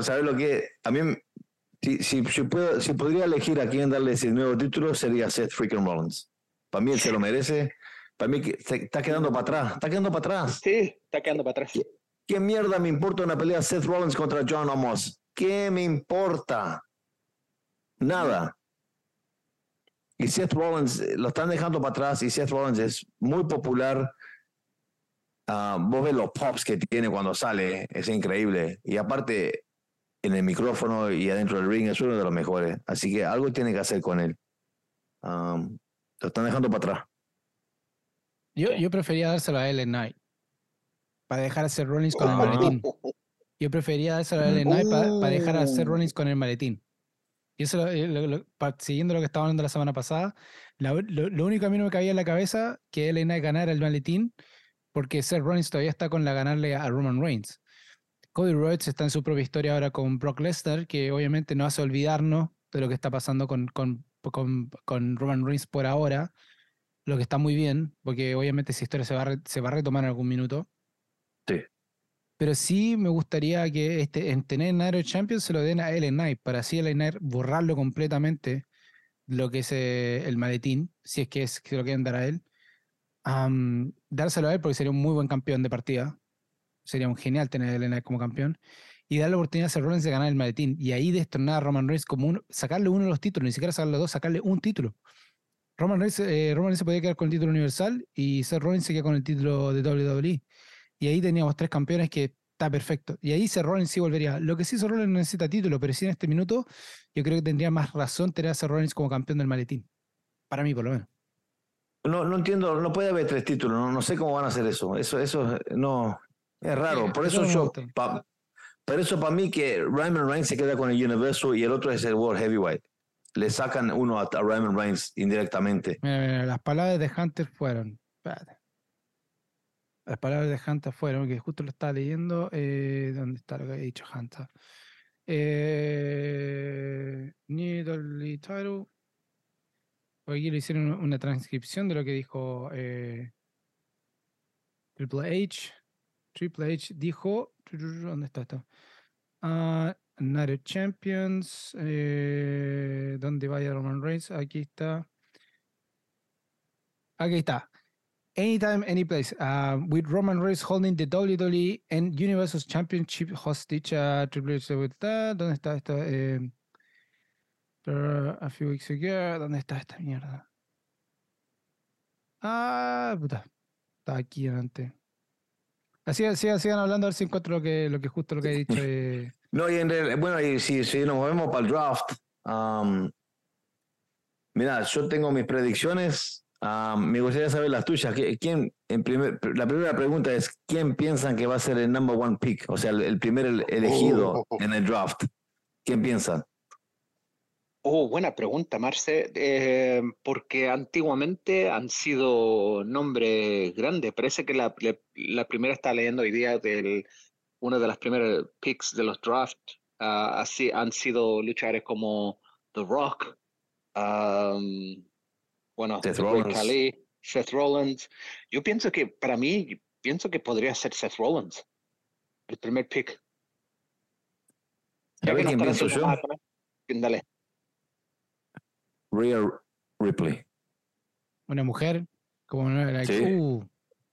¿sabes lo que? A mí, si, si, si, puedo, si podría elegir a quién darle ese nuevo título, sería Seth freaking Rollins. Para mí él se lo merece. Para mí está quedando para atrás. Está quedando para atrás. Sí, está quedando para atrás. ¿Qué, mierda me importa una pelea Seth Rollins contra John Amos? ¿Qué me importa? Nada. Y Seth Rollins eh, lo están dejando para atrás y Seth Rollins es muy popular Uh, vos ves los pops que tiene cuando sale, es increíble. Y aparte, en el micrófono y adentro del ring es uno de los mejores. Así que algo tiene que hacer con él. Um, lo están dejando para atrás. Yo, yo prefería dárselo a Ellen Knight. Para dejar a Seth Rollins con el maletín. Yo prefería dárselo a Ellen Knight para, dejar a Seth Rollins con el maletín. Y eso, eh, siguiendo lo que estaba hablando la semana pasada, lo, único que a mí no me cabía en la cabeza que Ellen Knight ganara el maletín porque Seth Rollins todavía está con la ganarle a Roman Reigns. Cody Rhodes está en su propia historia ahora con Brock Lesnar, que obviamente no hace olvidarnos de lo que está pasando con, con, con, Roman Reigns por ahora, lo que está muy bien, porque obviamente esa historia se va, a se va a retomar en algún minuto. Sí. Pero sí me gustaría que este, en tener Night Champions se lo den a Ellen Knight, para así Ellen Knight borrarlo completamente lo que es eh, el maletín, si es que es que lo quieren dar a él, dárselo a él porque sería un muy buen campeón de partida. Sería un genial tener a Elena como campeón. Y darle la oportunidad a Seth Rollins de ganar el maletín. Y ahí destronar a Roman Reigns como uno, sacarle uno de los títulos, ni siquiera sacarle dos, sacarle un título. Roman Reigns, eh, Roman Reigns se podía quedar con el título universal y Seth Rollins se queda con el título de WWE. Y ahí teníamos tres campeones que está perfecto. Y ahí Seth Rollins sí volvería. Lo que sí Seth Rollins no necesita título, pero sí en este minuto yo creo que tendría más razón tener a Seth Rollins como campeón del maletín. Para mí, por lo menos. No, no entiendo, no puede haber tres títulos, no, no sé cómo van a hacer eso. Eso, eso no, es raro. Por eso, yo, por eso para mí que Ryman Reigns se queda con el Universal y el otro es el World Heavyweight. Le sacan uno a, Ryman Reigns indirectamente. Las palabras de Hunter fueron. Las palabras de Hunter fueron, que justo lo estaba leyendo. Eh, ¿Dónde está lo que ha dicho Hunter? Eh, Needle title. Aquí le hicieron una transcripción de lo que dijo eh, Triple H. Triple H dijo. ¿Dónde está esto? Uh, Night Champions. Eh, ¿Dónde vaya Roman Reigns? Aquí está. Aquí está. Anytime, any place. Uh, with Roman Reigns holding the WWE and Universal Championship hostage. Uh, Triple H. ¿Dónde está esto? Eh, a few weeks ago. ¿Dónde está esta mierda? Ah, puta. Está aquí delante. Así, así, sigan hablando a ver si encuentro lo que, lo que justo lo que he dicho. No, y en realidad, bueno, y si, si nos movemos para el draft, um, mira, yo tengo mis predicciones. Ah, me gustaría saber las tuyas. ¿Quién, en primer, la primera pregunta es, ¿quién piensan que va a ser el number one pick? O sea, el, primer elegido oh. en el draft. ¿Quién piensan? Oh, buena pregunta, Marce, eh, porque antiguamente han sido nombres grandes. Parece que la, primera está leyendo hoy día del uno de las primeras picks de los drafts. Ah, así han sido luchadores como The Rock, um, bueno, Seth Rollins. Seth Rollins. Yo pienso que, para mí, pienso que podría ser Seth Rollins, el primer pick. Ya quién pienso yo? Dale. Rhea Ripley. Una mujer, como sí. uh.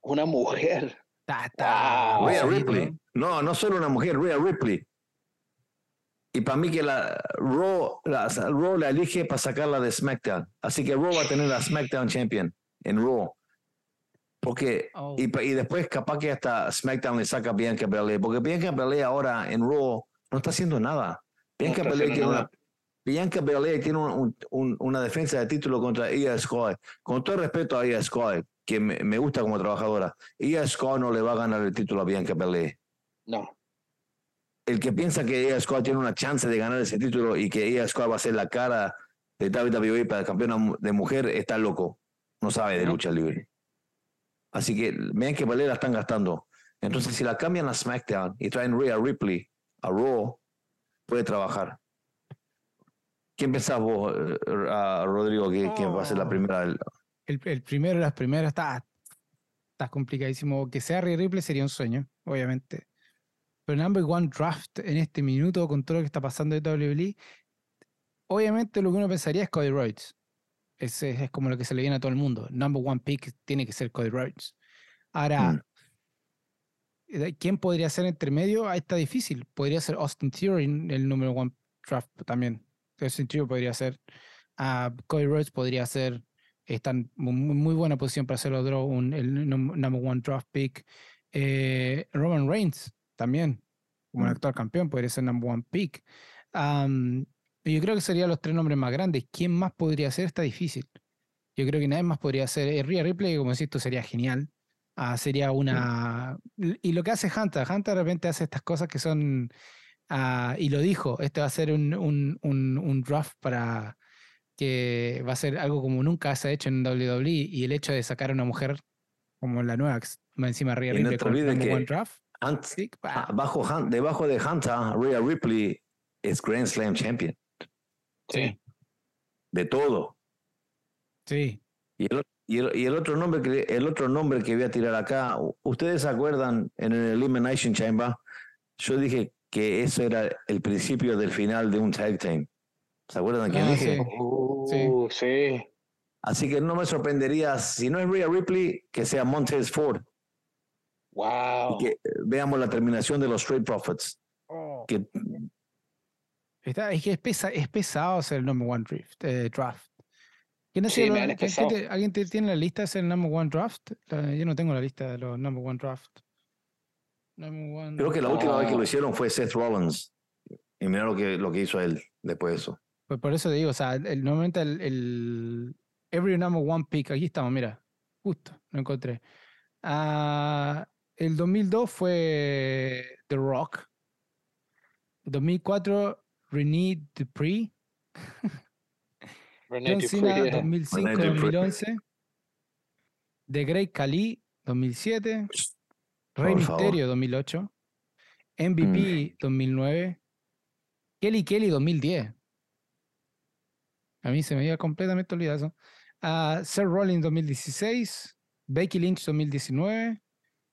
Una mujer. Rhea Ripley. No, no solo una mujer, Rhea Ripley. Y para mí que la Raw, la, Raw la elige para sacarla de SmackDown. Así que Raw va a tener la SmackDown Champion en Raw. Porque, oh. y, y, después capaz que hasta SmackDown le saca Bianca Belair. Porque Bianca Belair ahora en Raw no está haciendo nada. Bianca no Belair tiene una, Bianca Belair tiene un, un, una defensa de título contra Ia Sky. Con todo respeto a Ia Sky, que me, me, gusta como trabajadora, Ia Sky no le va a ganar el título a Bianca Belair. No el que piensa que ella Squad tiene una chance de ganar ese título y que ella Squad va a ser la cara de WWE para el campeón de mujer está loco. No sabe de lucha libre. Así que vean que Valera están gastando. Entonces, si la cambian a SmackDown y traen Rhea Ripley a Raw, puede trabajar. ¿Quién pensás vos, eh, Rodrigo, que, va a ser la primera? El, el primero, las primeras, está, está complicadísimo. Que sea Rhea Ripley sería un sueño, obviamente. Pero number one draft en este minuto con todo lo que está pasando de WWE, obviamente lo que uno pensaría es Cody Rhodes. Ese es como lo que se le viene a todo el mundo. Number one pick tiene que ser Cody Rhodes. Ahora, mm. ¿quién podría ser intermedio? Ahí está difícil. Podría ser Austin Theory el número one draft también. Austin Theory podría ser. Uh, Cody Rhodes podría ser. Está en muy, buena posición para hacerlo draw, el number one draft pick. Eh, Roman Reigns también, como un mm. actual campeón, podría ser number one pick. yo creo que serían los tres nombres más grandes. ¿Quién más podría ser? Está difícil. Yo creo que nadie más podría ser. Eh, Rhea Ripley, como decís tú, sería genial. Ah, sería una. Y lo que hace Hunter, Hunter de repente hace estas cosas que son. Ah, y lo dijo, este va a ser un, un, un, draft para que va a ser algo como nunca se ha hecho en WWE y el hecho de sacar a una mujer como la nueva, encima Rhea Ripley con un draft debajo de Hunter, Rhea Ripley es Grand Slam Champion. Sí. De todo. Sí. Y el, y el, otro nombre que el otro nombre que voy a tirar acá, ustedes se acuerdan en el Elimination Chamber, yo dije que eso era el principio del final de un tag team. ¿Se acuerdan qué ah, dije? Uh, sí. Así que no me sorprendería, si no es Rhea Ripley, que sea Montez Ford. Wow. que veamos la terminación de los Trade Profits. Oh. Que, Está, es que es, es pesado hacer el number one draft. Eh, draft. ¿Quién sí, ¿Alguien tiene la lista de hacer el number one draft? yo no tengo la lista de los number one draft. Creo que la última vez que lo hicieron fue Seth Rollins. Y mira lo que, lo que hizo él después de eso. Pues por eso te digo, o sea, el, normalmente el, el, Every number one pick, aquí estamos, mira, justo, lo encontré. Ah, el 2002 fue The Rock. El 2004, René Dupree. René John Cena, 2005-2011. The Great Khali, 2007. Rey Misterio, 2008. MVP, 2009. Kelly Kelly, 2010. A mí se me había completamente olvidado eso. Uh, Sir Rollins, 2016. Becky Lynch, 2019.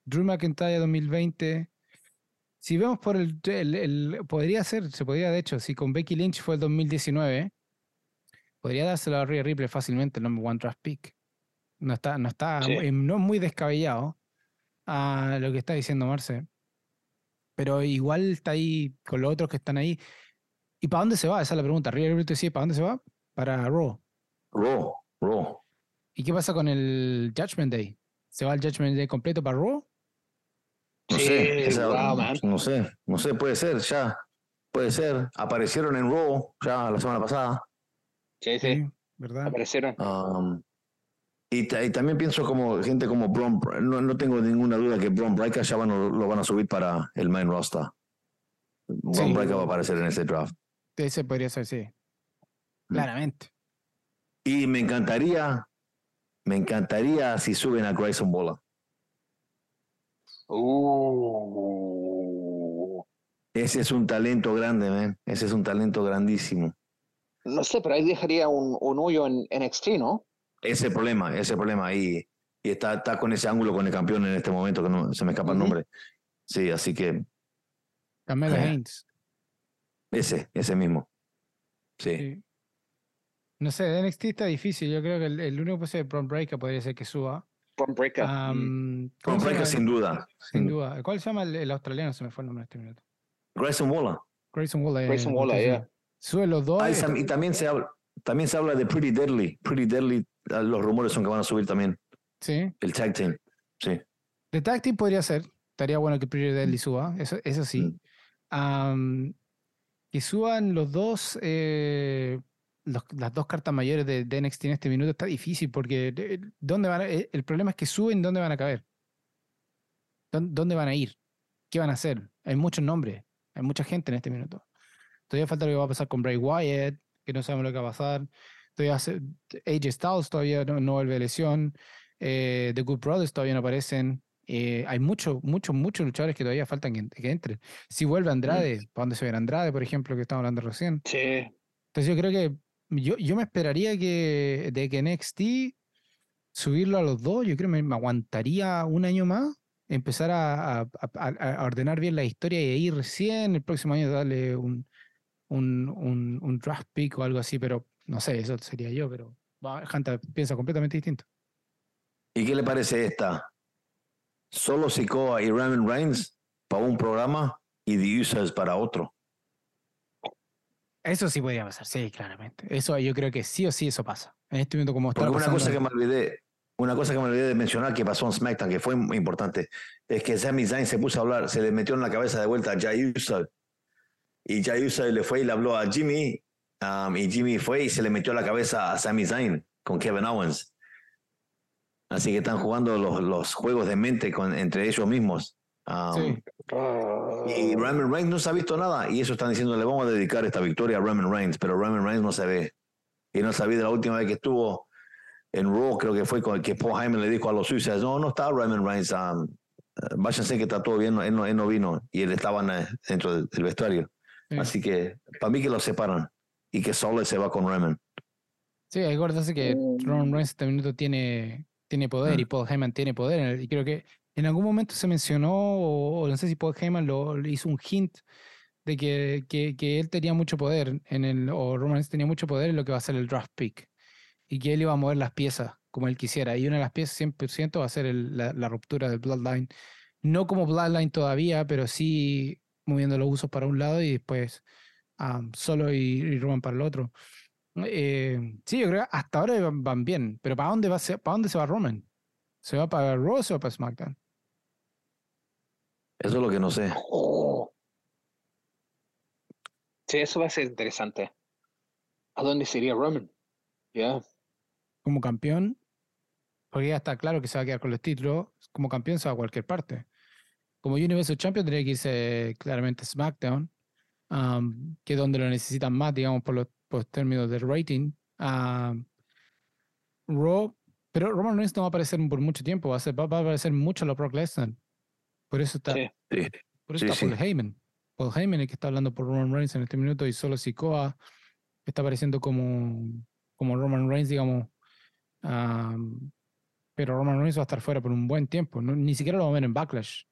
Drew McIntyre 2020. Si vemos por el, el, Podría ser, se podría, de hecho, si con Becky Lynch fue el 2019, podría dárselo a Rhea Ripley fácilmente el number one draft pick. No está, no está, no muy descabellado a lo que está diciendo Marce. Pero igual está ahí con los otros que están ahí. ¿Y para dónde se va? Esa es la pregunta. Rhea Ripley sí, ¿para dónde se va? Para Raw. Raw, Raw. ¿Y qué pasa con el Judgment Day? ¿Se va el Judgment Day completo para Raw? No sé, no sé, no sé, puede ser, ya, puede ser. Aparecieron en Raw ya la semana pasada. Sí, sí, ¿verdad? Aparecieron. Um, Y, también pienso como gente como Bron, no, no tengo ninguna duda que Bron Breaker ya van, lo van a subir para el main roster. Bron Breaker va a aparecer en ese draft. Ese podría ser, sí. Mm. Claramente. Y me encantaría, me encantaría si suben a Grayson Bola. Uh. Ese es un talento grande, man. Ese es un talento grandísimo. No sé, pero ahí dejaría un, un hoyo en NXT, ¿no? Ese problema, ese problema ahí. Y está, está con ese ángulo con el campeón en este momento, que no se me escapa el nombre. Sí, así que. Camela eh, Haynes. Ese, ese mismo. Sí. No sé, NXT está difícil. Yo creo que el, único que de Bron Breaker podría ser que suba. Bron Breaker. Um, Breaker sin duda. Sin duda. ¿Cuál se llama el, australiano? Se me fue el nombre de este minuto. Grayson Waller. Grayson Waller. Grayson Waller, ya. Sube los dos. y también se habla, también se habla de Pretty Deadly. Pretty Deadly, ah, los rumores son que van a subir también. Sí. El tag team. Sí. De tag team podría ser. Estaría bueno que Pretty Deadly mm. suba. Eso, eso sí. Mm. que suban los dos. Eh, las dos cartas mayores de, de, NXT en este minuto está difícil porque ¿dónde van eh, el problema es que suben, ¿dónde van a caber? ¿Dónde van a ir? ¿Qué van a hacer? Hay muchos nombres, hay mucha gente en este minuto. Todavía falta lo que va a pasar con Bray Wyatt, que no sabemos lo que va a pasar. Todavía AJ Styles todavía no, vuelve de lesión. Eh, The Good Brothers todavía no aparecen. Eh, hay muchos, muchos, muchos luchadores que todavía faltan que, entren. Si vuelve Andrade, ¿para dónde se ve Andrade, por ejemplo, que estamos hablando recién? Sí. Entonces yo creo que yo, yo me esperaría que de que NXT subirlo a los dos, yo creo que me, aguantaría un año más, empezar a, ordenar bien la historia y ir recién el próximo año darle un, un, un, un, draft pick o algo así, pero no sé, eso sería yo, pero Hunter piensa completamente distinto. ¿Y qué le parece esta? Solo Sikoa y Roman Reigns para un programa y The Usos para otro. Eso sí podría pasar, sí, claramente. Eso yo creo que sí o sí eso pasa. En este momento como está una cosa que me olvidé, una cosa que me olvidé de mencionar que pasó en SmackDown, que fue muy importante, es que Sami Zayn se puso a hablar, se le metió en la cabeza de vuelta a Jay Uso y Jay Uso le fue y le habló a Jimmy um, y Jimmy fue y se le metió en la cabeza a Sami Zayn con Kevin Owens. Así que están jugando los, los juegos de mente con, entre ellos mismos. Um, y Roman Reigns no se ha visto nada. Y eso están diciendo, le vamos a dedicar esta victoria a Roman Reigns, pero Roman Reigns no se ve. Y no sabía de la última vez que estuvo en Raw, creo que fue con que Paul Heyman le dijo a los suizos, no, no está Roman Reigns, um, váyanse que está todo bien, él no, vino y él estaba dentro del, vestuario. Así que para mí que lo separan y que solo se va con Roman. Sí, hay que que Roman Reigns este minuto tiene, tiene poder y Paul Heyman tiene poder. Y creo que en algún momento se mencionó, o, no sé si Paul Heyman lo, hizo un hint de que, que, él tenía mucho poder, en el, o Roman tenía mucho poder en lo que va a ser el draft pick, y que él iba a mover las piezas como él quisiera. Y una de las piezas 100% va a ser la, ruptura del Bloodline. No como Bloodline todavía, pero sí moviendo los usos para un lado y después solo y, Roman para el otro. Eh, sí, yo creo que hasta ahora van bien, pero ¿para dónde, va, ¿para dónde se va Roman? ¿Se va para Raw o se va para SmackDown? Eso es lo que no sé. Oh. Sí, eso va a ser interesante. ¿A dónde sería Roman? Ya. Como campeón, porque ya está claro que se va a quedar con los títulos. Como campeón se va a cualquier parte. Como Universal Champion tendría que irse claramente a SmackDown, um, que es donde lo necesitan más, digamos, por los, términos del rating. Um, Raw, pero Roman Reigns no va a aparecer por mucho tiempo, va a, ser, va, a aparecer mucho los Brock Lesnar. Por eso está, Por eso está Paul Heyman. Paul Heyman, el que está hablando por Roman Reigns en este minuto, y solo Sikoa está apareciendo como, como Roman Reigns, digamos. pero Roman Reigns va a estar fuera por un buen tiempo. ni siquiera lo va a ver en Backlash,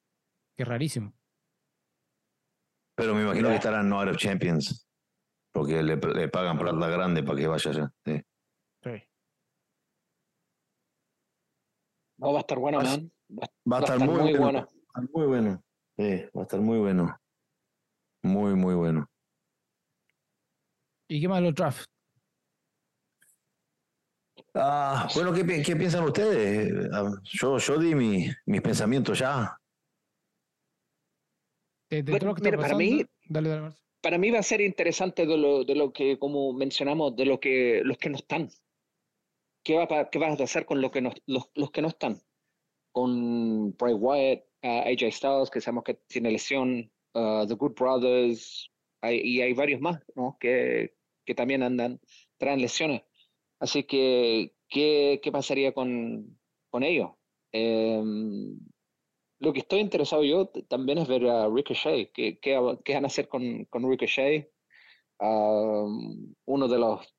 que es rarísimo. Pero me imagino que estarán No Out of Champions, porque le, le pagan plata grande para que vaya allá. Sí. va a estar bueno, man. Va, a estar, muy, bueno muy bueno. va a estar muy bueno. Muy, muy bueno. ¿Y qué más los draft? Ah, bueno, ¿qué, piensan ustedes? Ah, yo, yo di mi, mis pensamientos ya. para mí, para mí va a ser interesante de lo, de lo que, como mencionamos, de lo que los que no están. ¿qué, va, ¿qué vas a hacer con lo que no, los, los que no están? Con Bray Wyatt, AJ Styles, que sabemos que tiene lesión, The Good Brothers, y hay varios más ¿no? que, que también andan, traen lesiones. Así que, ¿qué, qué pasaría con, con ellos? Em, lo que estoy interesado yo también es ver a Ricochet, qué, qué, qué van a hacer con, con Ricochet, uno de los,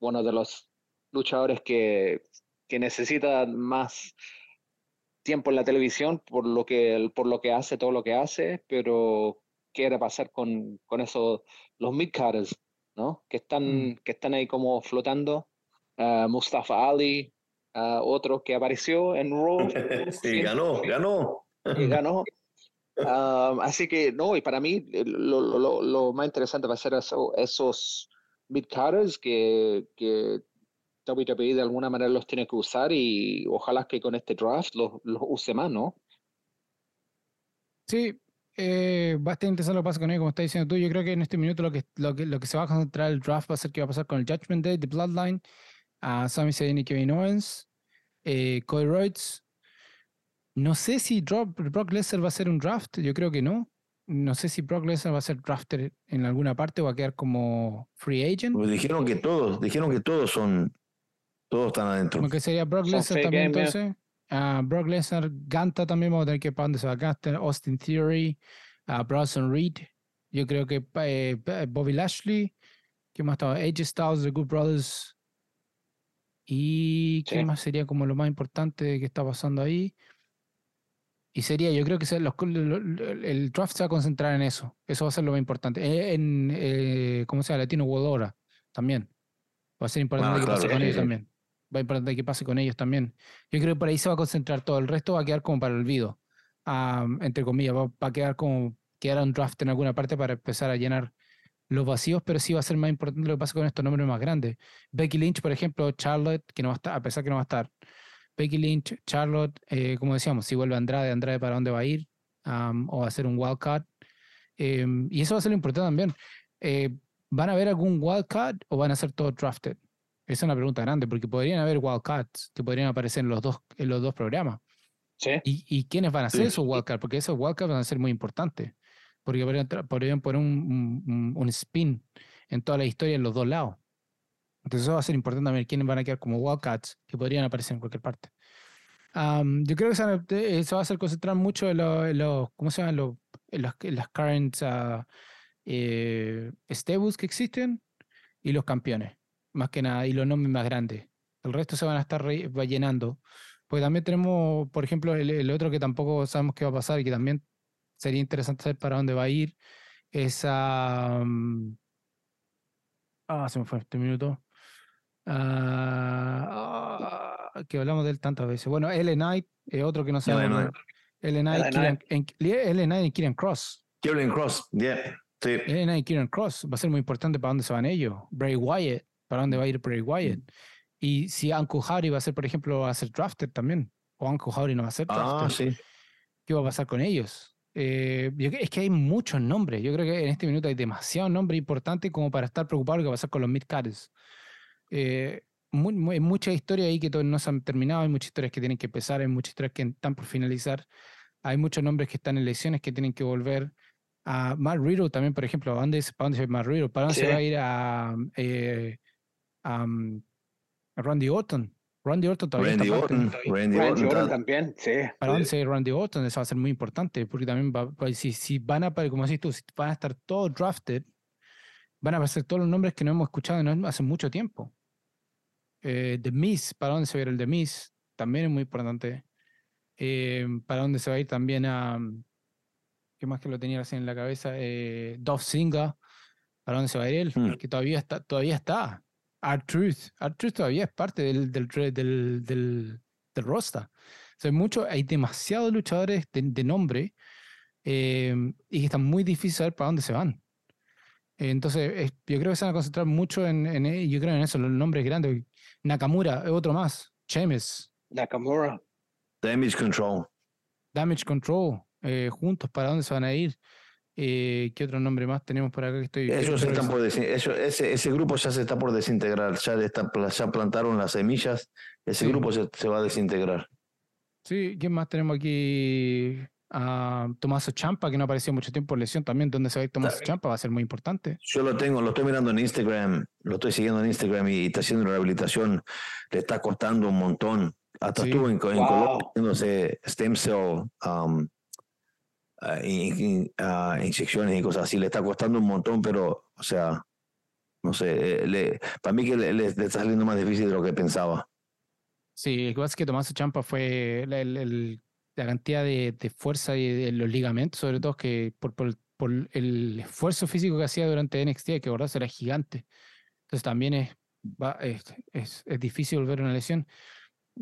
uno de los luchadores que, que necesita más tiempo en la televisión por lo que, por lo que hace, todo lo que hace, pero qué era pasar con, con esos, los mid ¿no? Que están, mm. que están ahí como flotando. Mustafa Ali, otro que apareció en Raw. sí, ganó, ganó. Y ganó. así que, no, y para mí lo, lo, lo más interesante va a ser esos mid-carders que, que WWE de alguna manera los tiene que usar y ojalá que con este draft los, los use más, ¿no? Sí, eh, va a estar interesante lo que pasa con él, como está diciendo tú. Yo creo que en este minuto lo que, lo que, lo que se va a concentrar el draft va a ser qué va a pasar con el Judgment Day, The Bloodline, a Sami Zayn y Kevin Owens, eh, Cody Rhodes. No sé si Brock Lesnar va a ser un draft, yo creo que no. No sé si Brock Lesnar va a ser drafter en alguna parte o va a quedar como free agent. Pues dijeron que todos, dijeron que todos son, todos están adentro. Como que sería Brock Lesnar también entonces. Uh, Brock Lesnar, Ganta también vamos a tener que para dónde se va Ganta, Austin Theory, uh, Bronson Reed. Yo creo que eh, Bobby Lashley. ¿Qué más estaba? Edge Styles, The Good Brothers. ¿Y qué más sería como lo más importante que está pasando ahí? Y sería, yo creo que el draft se va a concentrar en eso. Eso va a ser lo más importante. Eh, en, eh, ¿cómo se llama? Latino World también. Va a ser importante ah, que pase con ellos también. Va a ser importante que pase con ellos también. Yo creo que por ahí se va a concentrar todo. El resto va a quedar como para el olvido. entre comillas, va, a quedar como quedar un draft en alguna parte para empezar a llenar los vacíos, pero sí va a ser más importante lo que pasa con estos nombres más grandes. Becky Lynch, por ejemplo, Charlotte, que no va a estar, a pesar que no va a estar, Becky Lynch, Charlotte, eh, como decíamos, si vuelve Andrade, Andrade para dónde va a ir, o va a ser un wildcard. Em, y eso va a ser lo importante también. Eh, ¿Van a haber algún wildcard o van a ser todos drafted? Esa es una pregunta grande, porque podrían haber wildcards que podrían aparecer en los dos, en los dos programas. ¿Sí? ¿Y, ¿Y quiénes van a ser esos wildcards? Porque esos wildcards van a ser muy importantes. Porque podrían, poner un, un, un, spin en toda la historia en los dos lados. Entonces eso va a ser importante también quiénes van a quedar como Wildcats, que podrían aparecer en cualquier parte. yo creo que eso va a hacer concentrar mucho en los, ¿cómo se llaman? en, las current uh, eh, que existen y los campeones, más que nada, y los nombres más grandes. El resto se van a estar llenando. Pues también tenemos, por ejemplo, el, otro que tampoco sabemos qué va a pasar y que también sería interesante saber para dónde va a ir. Es ah, se me fue este minuto. Ah, ah, que hablamos de él tantas veces. Bueno, L. Knight, es otro que no sabe. L. Knight, L. Knight y Kieran Cross. Kieran Cross, yeah. Sí. L. Knight y Kieran Cross. Va a ser muy importante para dónde se van ellos. Bray Wyatt, para dónde va a ir Bray Wyatt. Y si Anku Harry va a ser, por ejemplo, va a ser drafted también. O Anku Harry no va a ser drafted. Ah, sí. ¿Qué va a pasar con ellos? Eh, es que hay muchos nombres. Yo creo que en este minuto hay demasiados nombres importantes como para estar preocupado lo que va a pasar con los mid-cards. Eh, hay mucha historia ahí que todavía no se han terminado, hay muchas historias que tienen que empezar, hay muchas historias que están por finalizar, hay muchos nombres que están en lesiones que tienen que volver. A Matt Riddle también, por ejemplo, ¿para dónde, para dónde se va Matt Riddle? ¿Para dónde se va a ir a, eh, a, Randy Orton? Randy Orton todavía Randy está Orton, Randy, Orton, también, sí. ¿Para dónde se va Randy Orton? Eso va a ser muy importante, porque también va, si, si van a, como decís tú, si van a estar todos drafted, van a aparecer todos los nombres que no hemos escuchado hace mucho tiempo. Eh, The Miss, ¿para dónde se va a ir el The Miss? También es muy importante. Eh, ¿Para dónde se va a ir también a... ¿Qué más que lo tenía así en la cabeza? Eh, Dove Singa, ¿para dónde se va a ir él? Hmm. Que todavía está. Todavía está. Art Truth. Art Truth todavía es parte del, del, del, del, del roster. hay, mucho, hay demasiados luchadores de, nombre eh, y que están muy difícil saber para dónde se van. Entonces, yo creo que se van a concentrar mucho en, en, yo creo en eso, los nombres grandes. Nakamura, otro más. Chemes. Nakamura. Damage Control. Damage Control. Eh, juntos, ¿para dónde se van a ir? Eh, ¿Qué otro nombre más tenemos por acá que estoy? Ellos están por ese, ese grupo ya se está por desintegrar, ya, está, ya plantaron las semillas, ese grupo se, se, va a desintegrar. Sí, ¿quién más tenemos aquí? A Tomaso Champa, que no apareció mucho tiempo por lesión también. ¿Dónde se va a ir Tomaso Champa? Va a ser muy importante. Yo lo tengo, lo estoy mirando en Instagram, lo estoy siguiendo en Instagram y, está haciendo rehabilitación. Le está costando un montón. Hasta estuvo en, Colombia haciéndose stem cell um, uh, inyecciones y cosas así. Le está costando un montón, pero, o sea, no sé, eh, le, para mí que le, está saliendo más difícil de lo que pensaba. Sí, lo que pasa es que Tomaso Champa fue el la cantidad de, fuerza y de los ligamentos, sobre todo, que por, por, el esfuerzo físico que hacía durante NXT, que acordarse era gigante. Entonces también es, es, es, difícil volver a una lesión.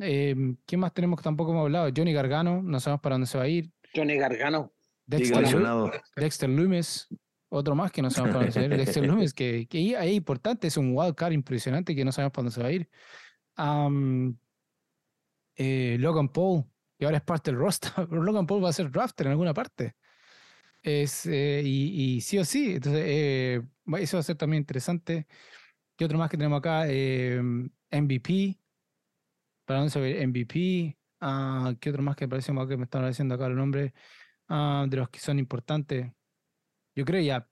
Eh, ¿Quién más tenemos que tampoco hemos hablado? Johnny Gargano, no sabemos para dónde se va a ir. Johnny Gargano. Dexter, Dexter Loomis, otro más que no sabemos para dónde se va a ir. Dexter Loomis, que, que ahí es importante, es un wild card impresionante que no sabemos para dónde se va a ir. Eh, Logan Paul, y ahora es parte del roster. Logan Paul va a ser drafter en alguna parte. Es, eh, y, sí o sí, entonces eh, eso va a ser también interesante. ¿Qué otro más que tenemos acá? MVP. Em, ¿Para dónde se ve MVP? Ah, ¿Qué otro más que aparece que me están diciendo acá el nombre? Ah, de los que son importantes. Yo creo ya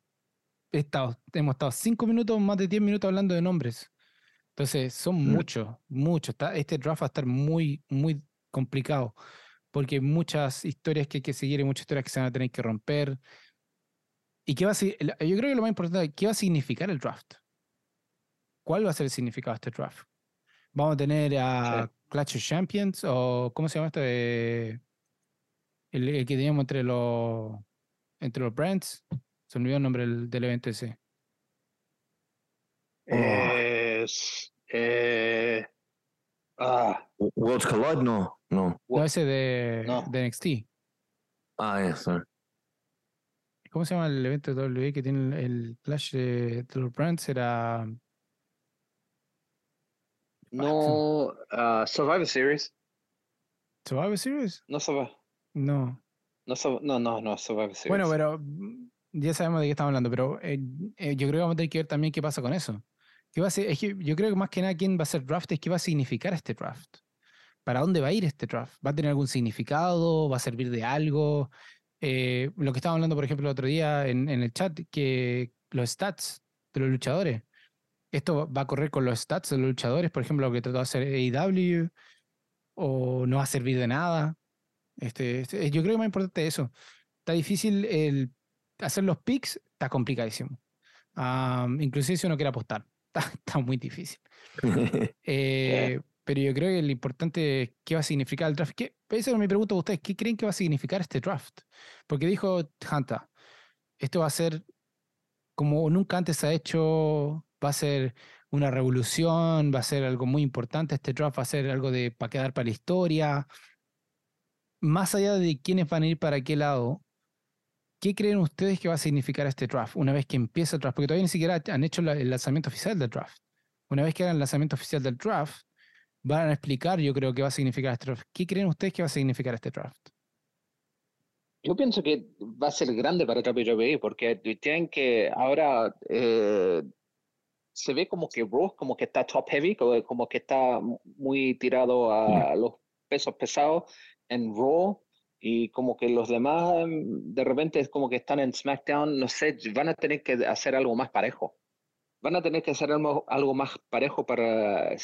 he estado, hemos estado cinco minutos, más de diez minutos hablando de nombres. Entonces, son mm. muchos, muchos. Este draft va a estar muy, muy complicado, porque muchas historias que hay que seguir y muchas historias que se van a tener que romper. ¿Y qué va a yo creo que lo más importante, ¿qué va a significar el draft? ¿Cuál va a ser el significado de este draft? ¿Vamos a tener a Clash of Champions o cómo se llama este? El, el, que teníamos entre los entre los brands. Se olvidó el nombre del, evento ese. Es, eh, ah. Worlds Collide, no. No. No, ese de, de NXT. Ah, eso. ¿Cómo se llama el evento de WWE que tiene el, Clash de, los Brands? Era. No. Uh, Survivor Series. ¿Survivor Series? No Survivor. No. No, no, no, no, Survivor Series. Bueno, pero mm, ya sabemos de qué estamos hablando, pero eh, eh, yo creo que vamos a tener que ver también qué pasa con eso. ¿Qué va a ser? Es que yo creo que más que nada quién va a ser draft es qué va a significar este draft para dónde va a ir este draft. ¿Va a tener algún significado? ¿Va a servir de algo? Eh, lo que estábamos hablando, por ejemplo, el otro día en, el chat, que los stats de los luchadores. ¿Esto va a correr con los stats de los luchadores? Por ejemplo, lo que trató de hacer AEW. ¿O no va a servir de nada? Este, este yo creo que más importante es eso. Está difícil el hacer los picks, está complicadísimo. inclusive si uno quiere apostar, está, muy difícil. eh, pero yo creo que lo importante es qué va a significar el draft. ¿Qué, esa es mi pregunta a ustedes. ¿Qué creen que va a significar este draft? Porque dijo Hanta, esto va a ser como nunca antes se ha hecho, va a ser una revolución, va a ser algo muy importante. Este draft va a ser algo de para quedar para la historia. Más allá de quiénes van a ir para qué lado, ¿qué creen ustedes que va a significar este draft una vez que empieza el draft? Porque todavía ni siquiera han hecho el lanzamiento oficial del draft. Una vez que hagan el lanzamiento oficial del draft, van a explicar, yo creo, qué va a significar este draft. ¿Qué creen ustedes que va a significar este draft? Yo pienso que va a ser grande para WWE porque tienen que ahora eh, se ve como que Raw como que está top heavy, como, que está muy tirado a los pesos pesados en Raw y como que los demás de repente es como que están en SmackDown, no sé, van a tener que hacer algo más parejo. Van a tener que hacer algo, más parejo para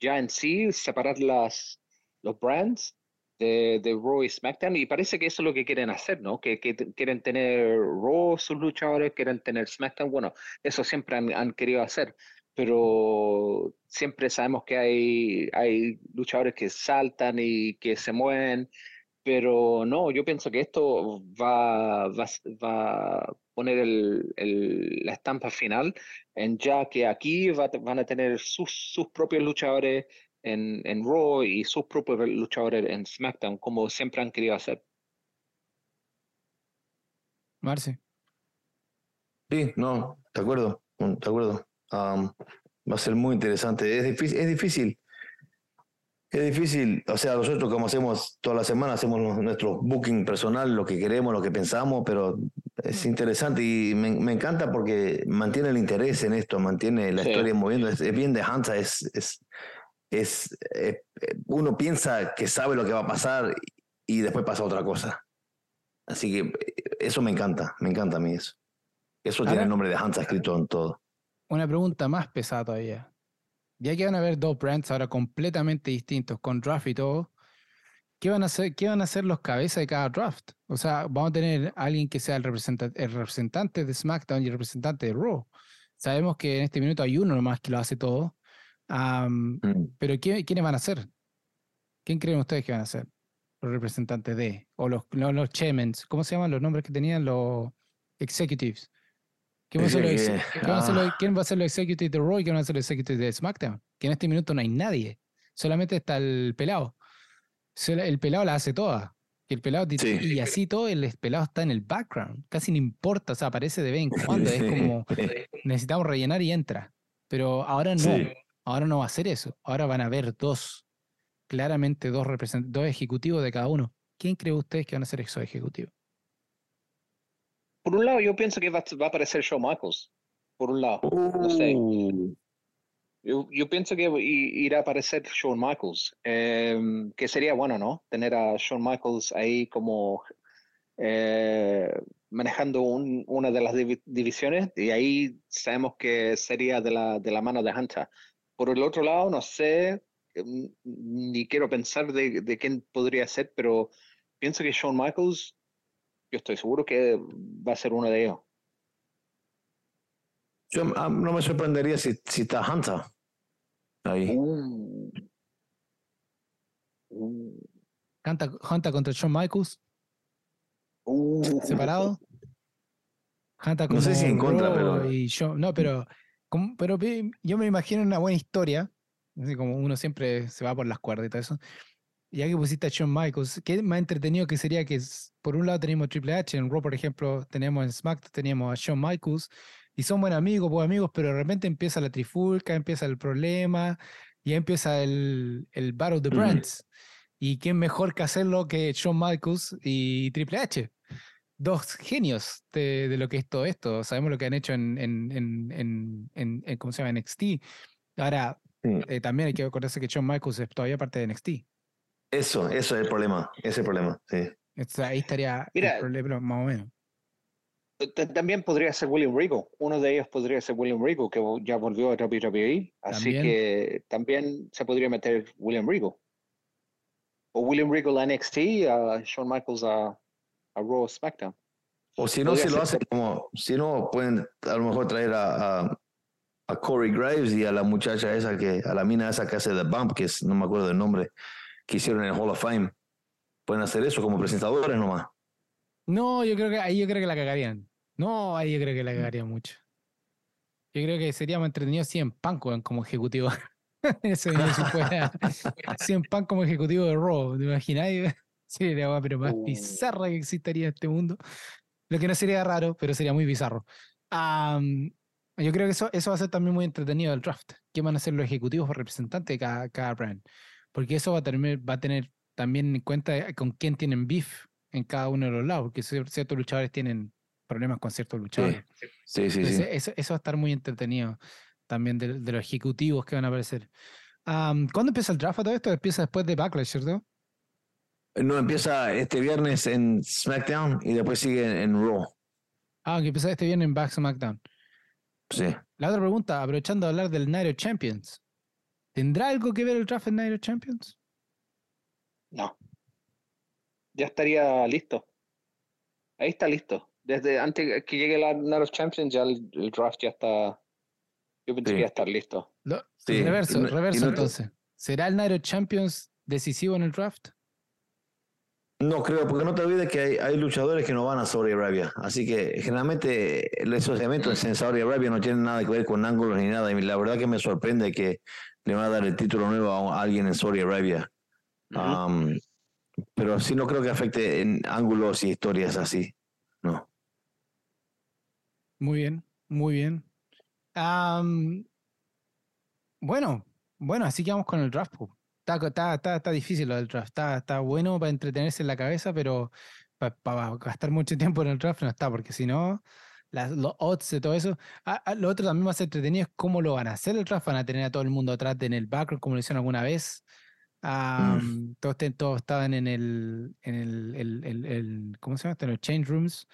ya en sí, separar las, los brands de, de Raw y SmackDown y parece que eso es lo que quieren hacer, ¿no? Que, quieren tener Raw sus luchadores, quieren tener SmackDown, bueno, eso siempre han, querido hacer, pero siempre sabemos que hay, hay luchadores que saltan y que se mueven, pero no, yo pienso que esto va, va, va a poner el, el, la estampa final en ya que aquí van a tener sus, sus propios luchadores en, en Raw y sus propios luchadores en SmackDown, como siempre han querido hacer. Marce. Sí, no, de acuerdo, de acuerdo. Va a ser muy interesante. Es difícil, es difícil es difícil, o sea, nosotros como hacemos toda la semana, hacemos nuestro booking personal, lo que queremos, lo que pensamos, pero Es interesante y me, me, encanta porque mantiene el interés en esto, mantiene la historia moviendo. Es, bien de Hansa, es, es, es eh, uno piensa que sabe lo que va a pasar y después pasa otra cosa. Así que eh, eso me encanta, me encanta a mí eso. Eso tiene el nombre de Hansa escrito en todo. Una pregunta más pesada todavía. Ya que van a haber dos brands ahora completamente distintos, con draft y todo, ¿qué van a hacer, qué van a hacer los cabezas de cada draft? O sea, vamos a tener alguien que sea el representante, el representante de SmackDown y el representante de Raw. Sabemos que en este minuto hay uno nomás que lo hace todo. Mm. Pero ¿quiénes van a ser? ¿Quién creen ustedes que van a ser? Los representantes de, o los, los, los ¿cómo se llaman los nombres que tenían los executives? ¿Quién va, a ser los, ah. ¿Quién va a ser los executives de Raw y quién va a ser los executives de SmackDown? Que en este minuto no hay nadie. Solamente está el pelado. El pelado la hace toda. Y el pelado y así todo el pelado está en el background. Casi no importa, o sea, aparece de vez en cuando. Es como necesitamos rellenar y entra. Pero ahora no. Ahora no va a ser eso. Ahora van a haber dos, claramente dos, dos ejecutivos de cada uno. ¿Quién cree ustedes que van a ser esos ejecutivos? Por un lado, yo pienso que va, a aparecer Shawn Michaels. Por un lado. No sé. Uh. Yo, yo, pienso que irá a aparecer Shawn Michaels, em, que sería bueno, ¿no? Tener a Shawn Michaels ahí como eh, manejando una de las divisiones y ahí sabemos que sería de la, de la mano de Hunter. Por el otro lado, no sé, em, ni quiero pensar de, de, quién podría ser, pero pienso que Shawn Michaels, yo estoy seguro que va a ser uno de ellos. Yo ah, no me sorprendería si, si está Hunter ahí. Uh. Uh. Hunter, contra Shawn Michaels. Uh. Separado. Hunter no sé si en contra, pero. Y no, pero pero yo me imagino una buena historia, así como uno siempre se va por las cuerdas y todo eso. Ya que pusiste a Shawn Michaels, ¿qué más entretenido que sería que por un lado tenemos Triple H, en Raw, por ejemplo, teníamos en SmackDown, teníamos a Shawn Michaels, y son buenos amigos, buenos amigos, pero de repente empieza la trifulca, empieza el problema, y empieza el, el Battle of the Brands. ¿Y quién mejor que hacerlo que Shawn Michaels y Triple H? dos genios de, de, lo que es todo esto. Sabemos lo que han hecho en, en, en, en ¿cómo se llama? NXT. Ahora, eh, también hay que acordarse que Shawn Michaels es todavía parte de NXT. Eso, eso es el problema, ese es el problema, sí. ahí estaría el problema más o menos. También podría ser William Regal. Uno de ellos podría ser William Regal, que ya volvió a WWE. Así que también se podría meter William Regal. O William Regal a NXT, a Shawn Michaels a, a Raw SmackDown. O si no, si lo hacen como, si no, pueden a lo mejor traer a, a, Corey Graves y a la muchacha esa que, a la mina esa que hace The Bump, que es, no me acuerdo del nombre, que hicieron en el Hall of Fame. Pueden hacer eso como presentadores nomás. No, yo creo que ahí yo creo que la cagarían. No, ahí yo creo que la cagarían mucho. Yo creo que sería más entretenido 100 Pan como ejecutivo. Eso no se puede. 100 Pan como ejecutivo de Raw, ¿te imaginas? Sí, la pero más uh. bizarra que existiría en este mundo. Lo que no sería raro, pero sería muy bizarro. yo creo que eso, eso va a ser también muy entretenido el draft. ¿Qué van a ser los ejecutivos o representantes de cada, cada brand? Porque eso va a, tener, va a tener también en cuenta con quién tienen beef en cada uno de los lados, porque ciertos luchadores tienen problemas con ciertos luchadores. Sí, sí, sí. Eso, eso, va a estar muy entretenido también de, los ejecutivos que van a aparecer. ¿Cuándo empieza el draft todo esto? Empieza después de Backlash, ¿cierto? No, empieza este viernes en SmackDown y después sigue en, Raw. Ah, que empieza este viernes en Back SmackDown. Sí. La otra pregunta, aprovechando de hablar del Night of Champions. ¿Tendrá algo que ver el draft en Night of Champions? No. Ya estaría listo. Ahí está listo. Desde antes que llegue la Night of Champions, ya el, draft ya está. Yo pensé que ya estar listo. Reverso, reverso entonces. ¿Será el Night of Champions decisivo en el draft? No creo, porque no te olvides que hay, luchadores que no van a Saudi Arabia. Así que generalmente esos eventos en Saudi Arabia no tienen nada que ver con ángulos ni nada. Y la verdad que me sorprende que le van a dar el título nuevo a alguien en Saudi Arabia. pero sí no creo que afecte en ángulos y historias así. No. Muy bien, muy bien. bueno, bueno, así que vamos con el draft. Está, está, está, difícil lo del draft. Está, está bueno para entretenerse en la cabeza, pero para gastar mucho tiempo en el draft no está, porque si no, los odds de todo eso. Ah, ah, lo otro también más entretenido es cómo lo van a hacer el draft. Van a tener a todo el mundo atrás en el background, como lo hicieron alguna vez. todos, todos, estaban en el, en el, el, ¿cómo se llama? En los change rooms,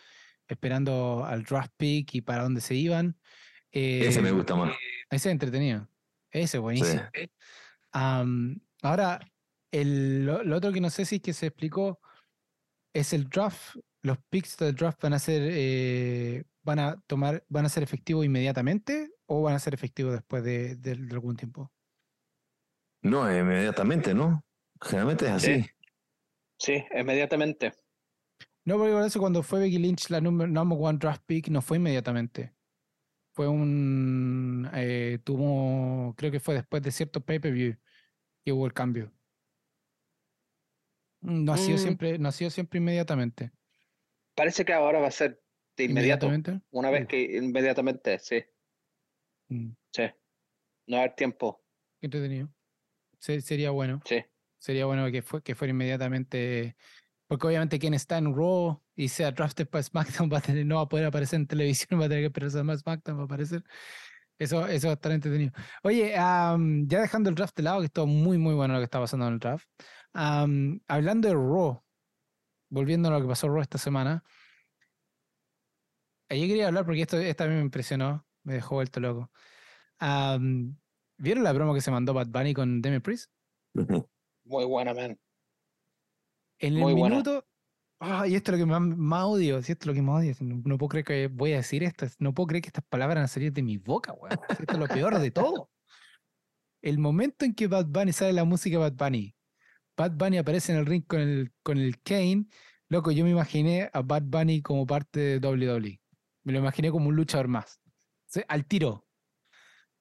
esperando al draft pick y para dónde se iban. ese me gusta más. Ese es entretenido. Ese es buenísimo. ahora, el, lo, otro que no sé si es que se explicó es el draft. Los picks del draft van a ser eh, van a tomar, van a ser efectivos inmediatamente o van a ser efectivos después de, algún tiempo? No, inmediatamente, ¿no? Generalmente es así. Sí, inmediatamente. No, porque por eso cuando fue Becky Lynch la number, number one draft pick no fue inmediatamente. Fue un. Eh, tuvo. Creo que fue después de cierto pay-per-view que hubo el cambio. No ha, sido mm. siempre, no ha sido siempre inmediatamente. Parece que ahora va a ser inmediato. Una vez que inmediatamente, sí. Mm. Sí. No haber tiempo. Qué entretenido. sería bueno. Sí. Sería bueno que, fue, que fuera inmediatamente. Porque obviamente quien está en Raw y sea drafted para SmackDown va a tener, no va a poder aparecer en televisión, va a tener que esperar más SmackDown va a aparecer. Eso, eso va a estar entretenido. Oye, ya dejando el draft de lado, que esto muy, muy bueno lo que está pasando en el draft. hablando de Raw, volviendo a lo que pasó Raw esta semana, yo quería hablar porque esto esta me impresionó, me dejó vuelto loco. ¿Vieron la broma que se mandó Bad Bunny con Demi Priest? Muy buena, man. En el minuto. y esto es lo que más, odio. esto es lo que más odio. No, puedo creer que voy a decir esto. No puedo creer que estas palabras van a salir de mi boca, weón. Esto es lo peor de todo. El momento en que Bad Bunny sale la música de Bad Bunny, Bad Bunny aparece en el ring con el, con el Kane. Loco, yo me imaginé a Bad Bunny como parte de WWE. Me lo imaginé como un luchador más. Al tiro.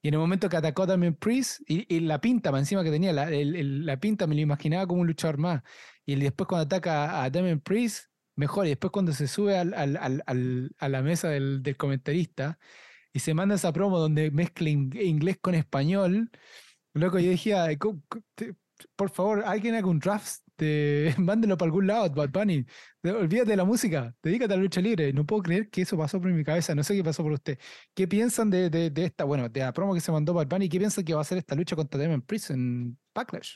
Y en el momento que atacó también Priest, y, la pinta, encima que tenía, la, la, pinta me lo imaginaba como un luchador más. Y después cuando ataca a Damien Priest, mejor. Y después cuando se sube al, al, al, a la mesa del, del, comentarista y se manda esa promo donde mezcla inglés con español, loco, yo dije, por favor, alguien haga un draft este, mándelo para algún lado, Bad Bunny. Olvídate de la música, dedícate a la lucha libre. No puedo creer que eso pasó por mi cabeza, no sé qué pasó por usted. ¿Qué piensan de, de, esta, bueno, de la promo que se mandó Bad Bunny? ¿Qué piensan que va a ser esta lucha contra Demon Priest en Backlash?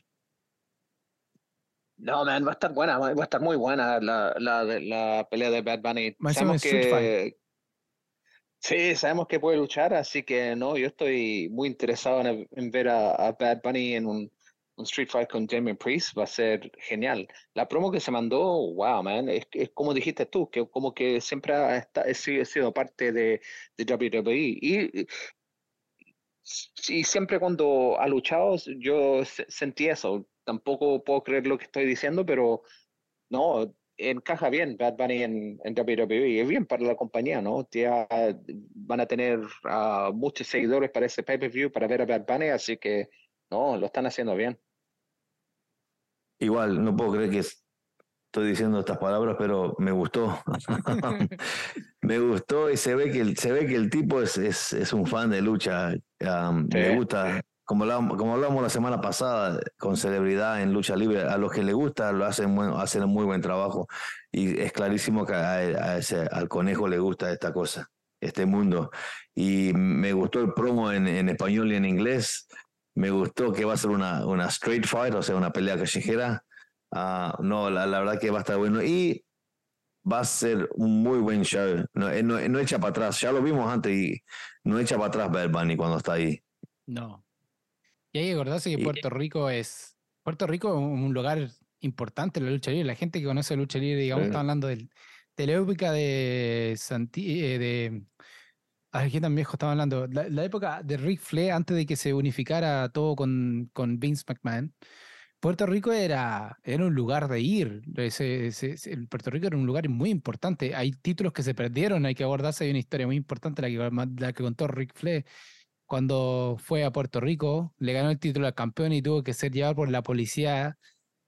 No, man, va a estar buena, va a estar muy buena la, la, la pelea de Bad Bunny. sabemos que, sí, sabemos que puede luchar, así que no, yo estoy muy interesado en, ver a Bad Bunny en un un Street Fight con Jamie Priest va a ser genial. La promo que se mandó, wow, man, es, es como dijiste tú, que como que siempre ha, sido parte de, de WWE. Y, y, siempre cuando ha luchado, yo sentí eso. Tampoco puedo creer lo que estoy diciendo, pero no, encaja bien Bad Bunny en, en WWE. Es bien para la compañía, ¿no? Ya van a tener muchos seguidores para ese pay-per-view para ver a Bad Bunny, así que no, lo están haciendo bien. Igual, no puedo creer que estoy diciendo estas palabras, pero me gustó. me gustó y se ve que el, se ve que el tipo es, es, un fan de lucha. Me gusta, como hablamos, como hablamos la semana pasada, con celebridad en lucha libre, a los que le gusta lo hacen, hacen un muy buen trabajo. Y es clarísimo que a, ese, al conejo le gusta esta cosa, este mundo. Y me gustó el promo en, en español y en inglés. Me gustó que va a ser una, una straight fight, o sea, una pelea callejera. Ah, no, la, la, verdad que va a estar bueno. Y va a ser un muy buen show. No, eh, no, no echa para atrás. Ya lo vimos antes y no echa para atrás Bad Bunny cuando está ahí. No. Y hay que acordarse que Puerto Rico es. Puerto Rico es un lugar importante en la lucha libre. La gente que conoce la lucha libre, digamos, está hablando del, de la época de, Santi, eh, de Tan viejo estaba hablando. La, época de Rick Flair, antes de que se unificara todo con, con Vince McMahon, Puerto Rico era, era un lugar de ir. Ese, Puerto Rico era un lugar muy importante. Hay títulos que se perdieron, hay que abordarse. Hay una historia muy importante, la que, la que contó Rick Flair. Cuando fue a Puerto Rico, le ganó el título al campeón y tuvo que ser llevado por la policía,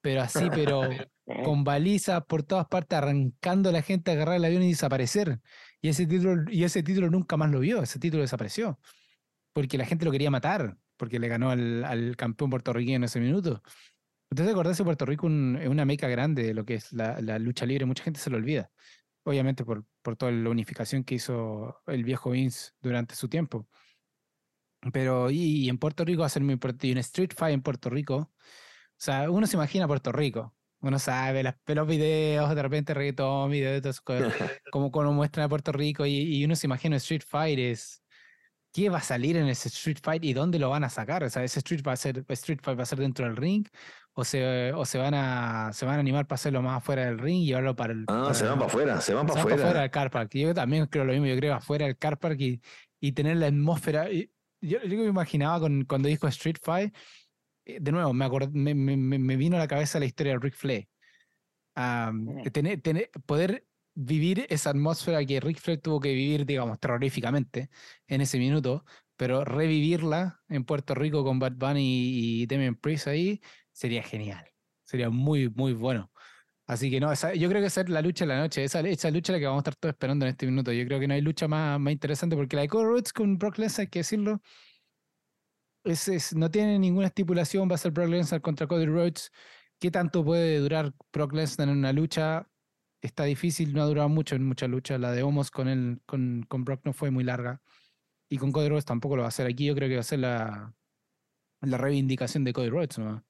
pero así, pero con balizas por todas partes, arrancando a la gente a agarrar el avión y desaparecer. Y ese título, y ese título nunca más lo vio, ese título desapareció. Porque la gente lo quería matar, porque le ganó al, al campeón puertorriqueño en ese minuto. Ustedes acordarse Puerto Rico es una meca grande de lo que es la, lucha libre, mucha gente se lo olvida. Obviamente por, por toda la unificación que hizo el viejo Vince durante su tiempo. Pero, y, en Puerto Rico. Y un Street Fight en Puerto Rico. O sea, uno se imagina Puerto Rico. Uno sabe las, los videos, de repente reggaetón, videos, de cosas, como, como muestran a Puerto Rico. Y, y, uno se imagina Street Fight es. ¿Qué va a salir en ese Street Fight y dónde lo van a sacar? O sea, ese Street, va a ser, Street Fight va a ser dentro del ring o se, o se van a se van a animar para hacerlo más afuera del ring y llevarlo para el. Ah, se van para afuera, se van para afuera. afuera del car park. Yo también creo lo mismo, yo creo afuera del car park y, y tener la atmósfera yo, yo me imaginaba con, cuando dijo Street Fight, de nuevo, me, me, me, me, vino a la cabeza la historia de Rick Flair. Tener, tener, poder vivir esa atmósfera que Rick Flair tuvo que vivir, digamos, terroríficamente en ese minuto, pero revivirla en Puerto Rico con Bad Bunny y Damian Priest ahí sería genial. Sería muy, muy bueno. Así que no, yo creo que esa es la lucha de la noche. Esa, esa lucha es la que vamos a estar todos esperando en este minuto. Yo creo que no hay lucha más, más interesante porque la de Cody Rhodes con Brock Lesnar, hay que decirlo, es, no tiene ninguna estipulación. Va a ser Brock Lesnar contra Cody Rhodes. ¿Qué tanto puede durar Brock Lesnar en una lucha? Está difícil, no ha durado mucho en muchas luchas. La de Homos con, él, con, con Brock no fue muy larga. Y con Cody Rhodes tampoco lo va a hacer. Aquí yo creo que va a ser la, la reivindicación de Cody Rhodes. ¿no?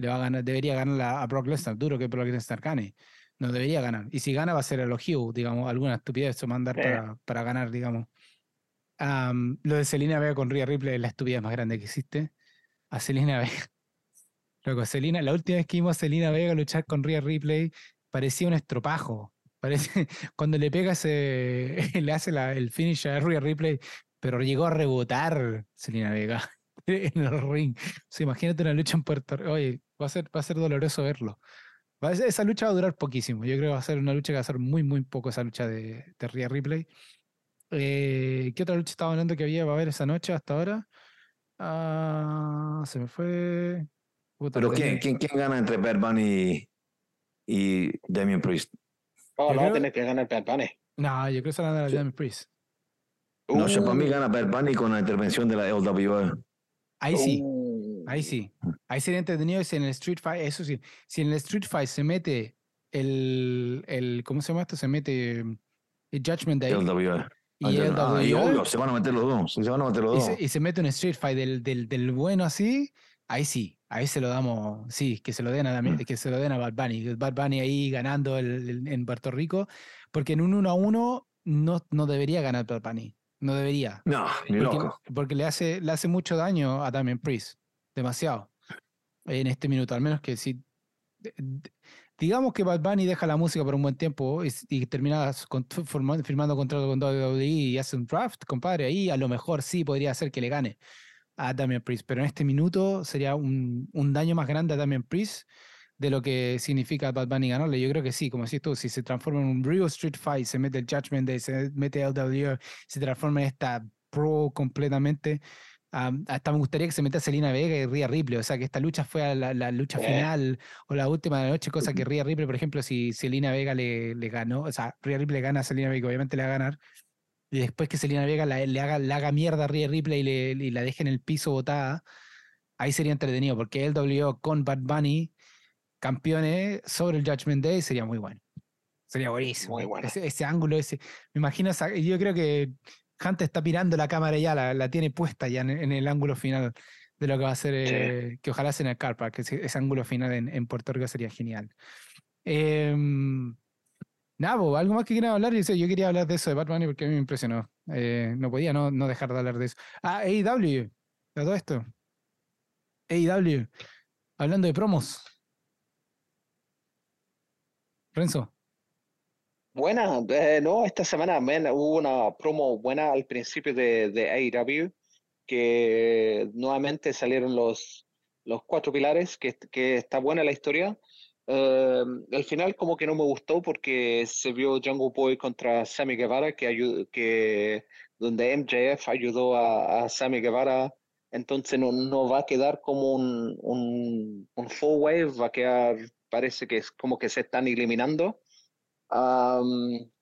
le va a ganar, debería ganar a Brock Lesnar, duro que Brock Lesnar gane. No debería ganar. Y si gana va a ser el Hugh, digamos, alguna estupidez o mandar para, para, ganar, digamos. Lo de Selina Vega con Rhea Ripley es la estupidez más grande que existe. A Selina Vega. Loco, Selina, la última vez que vimos a Selina Vega luchar con Rhea Ripley parecía un estropajo. Parece, cuando le pega le hace el finish a Rhea Ripley, pero llegó a rebotar Selina Vega en el ring. O imagínate una lucha en Puerto Rico. Oye, va a ser, va a ser doloroso verlo. esa lucha va a durar poquísimo. Yo creo que va a ser una lucha que va a ser muy, muy poco esa lucha de, de Rhea Ripley. Eh, ¿Qué otra lucha estaba hablando que había va a haber esa noche hasta ahora? Ah, se me fue. ¿Pero quién, quién, quién, gana entre Bad Bunny y, Damien Priest? Oh, no va a tener que ganar Bad Bunny. No, yo creo que se va a ganar Damien Priest. No, yo para mí uh. gana Bad Bunny con la intervención de la LWA. Ahí sí. Ahí sí. Ahí sería entretenido si en el Street Fight, eso sí, si en el Street Fight se mete el, el ¿cómo se llama esto? Se mete el Judgment Day. El WA. Y, el ah, y obvio, se van a meter los dos. Se van a meter los y, Se, y se mete un Street Fight del, del, del, bueno así, ahí sí. Ahí se lo damos, sí, que se lo den a, mm. que se lo den a Bad Bunny. Bad Bunny ahí ganando el, en Puerto Rico, porque en un 1 a 1 no, no debería ganar Bad Bunny. No debería. No, ni porque, loco. Porque le hace, le hace mucho daño a Damien Priest. Demasiado. En este minuto. Al menos que si. Digamos que Bad Bunny deja la música por un buen tiempo y, termina firmando contrato con WWE y hace un draft, compadre. Ahí a lo mejor sí podría ser que le gane a Damien Priest. Pero en este minuto sería un, un daño más grande a Damien Priest de lo que significa Bad Bunny ganarle. Yo creo que sí, como decís tú, si se transforma en un real street fight, se mete el Judgment Day, se mete el W, se transforma en esta pro completamente. Hasta me gustaría que se meta Selena Vega y Rhea Ripley, o sea, que esta lucha fue la, la lucha final o la última de la noche, cosa que Rhea Ripley, por ejemplo, si Selena Vega le, le ganó, o sea, Rhea Ripley le gana a Selena Vega, obviamente le va a ganar, y después que Selena Vega le, haga, le haga mierda a Rhea Ripley y, le, y la deje en el piso botada, ahí sería entretenido, porque W con Bad Bunny campeones sobre el Judgment Day sería muy bueno. Sería buenísimo. Muy bueno. Ese, ángulo, ese. Me imagino, yo creo que Hunt está mirando la cámara ya, la, tiene puesta ya en, el ángulo final de lo que va a ser, eh, que ojalá sea en el Carpa, que ese, ángulo final en, Puerto Rico sería genial. Eh, Nabo, algo más que quieran hablar. Yo, yo quería hablar de eso de Batman porque a mí me impresionó. Eh, no podía no, no dejar de hablar de eso. Ah, AEW, todo esto. AEW, hablando de promos. Renzo. Buena, eh, no, esta semana hubo una promo buena al principio de, de AEW, que nuevamente salieron los, los cuatro pilares, que, que está buena la historia. Eh, al final como que no me gustó porque se vio Jungle Boy contra Sammy Guevara, que, que donde MJF ayudó a, a Sammy Guevara, entonces no, no va a quedar como un, un, un full wave, va a quedar parece que es como que se están eliminando,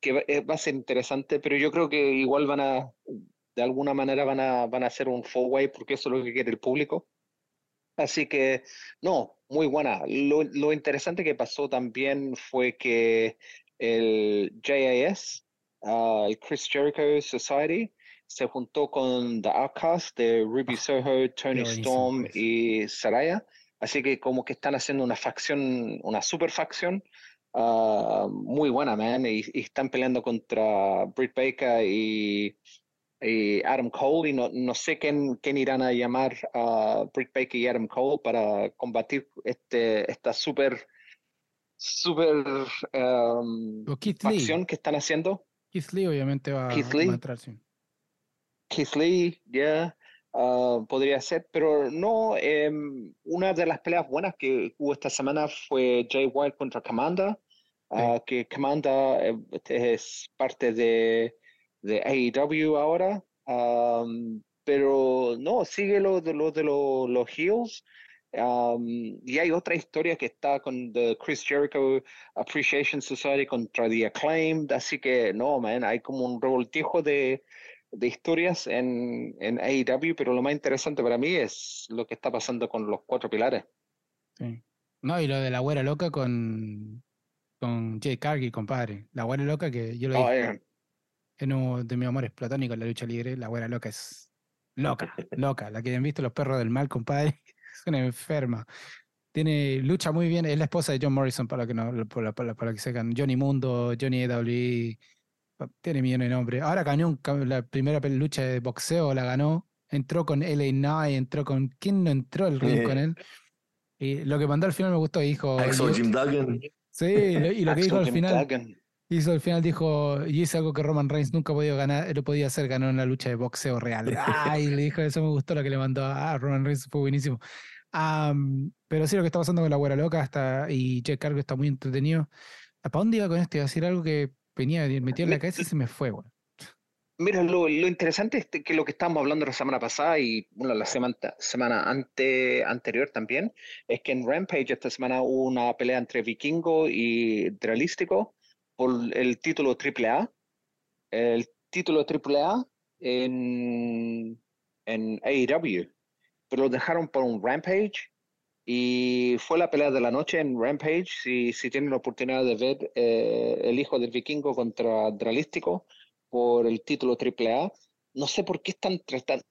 que eh, va, a ser interesante, pero yo creo que igual van a, de alguna manera van a, van a hacer un four way porque eso es lo que quiere el público. Así que, no, muy buena. Lo, lo interesante que pasó también fue que el JAS, ah, el Chris Jericho Society, se juntó con The Outcast de Ruby Soho, Tony Storm y Saraya. Así que como que están haciendo una facción, una super facción ah, muy buena, man. Y, están peleando contra Britt Baker y, Adam Cole. Y no, no sé quién, quién, irán a llamar a Britt Baker y Adam Cole para combatir este, esta super, super um, facción que están haciendo. Keith Lee obviamente va, Keith Lee. a entrar, Keith Lee, ya. Ah, podría ser, pero no. Em, una de las peleas buenas que hubo esta semana fue Jay White contra Kamanda, ah, que Kamanda eh, es parte de, de AEW ahora, pero no, sigue lo de, lo de los Heels. y hay otra historia que está con The Chris Jericho Appreciation Society contra The Acclaimed, así que no, man, hay como un revoltijo de, de historias en, en AEW, pero lo más interesante para mí es lo que está pasando con los cuatro pilares. Sí. No, y lo de la güera loca con, con Jay Cargill, compadre. La güera loca que yo lo oh, dije eh. en uno de mis amores platónicos en la lucha libre, la güera loca es loca, loca. La que han visto los perros del mal, compadre, es una enferma. Tiene, lucha muy bien, es la esposa de John Morrison, para que no, para, para, para que sepan. Johnny Mundo, Johnny EWE, tiene millones de nombres. Ahora ganó la primera lucha de boxeo, la ganó. Entró con LA Knight, entró con. ¿Quién no entró el ring con él? Y lo que mandó al final me gustó, dijo. Exo Jim Duggan. Sí, y lo que dijo al final. Hizo al final dijo, y es algo que Roman Reigns nunca podía ganar, lo podía hacer, ganó en la lucha de boxeo real. Ay, le dijo, eso me gustó lo que le mandó a Roman Reigns, fue buenísimo. pero sí, lo que está pasando con la güera loca hasta, y Jack Cargo está muy entretenido. ¿Para dónde iba con esto? Iba a decir algo que venía metido en la cabeza y se me fue, Mira, lo, interesante es que lo que estábamos hablando la semana pasada y bueno, la semana, semana ante, anterior también, es que en Rampage esta semana hubo una pelea entre Vikingo y Dralístico por el título AAA. El título AAA en, en AEW, pero lo dejaron por un Rampage y fue la pelea de la noche en Rampage. Si, si tienen la oportunidad de ver eh, el hijo del vikingo contra Dralístico por el título AAA, no sé por qué están,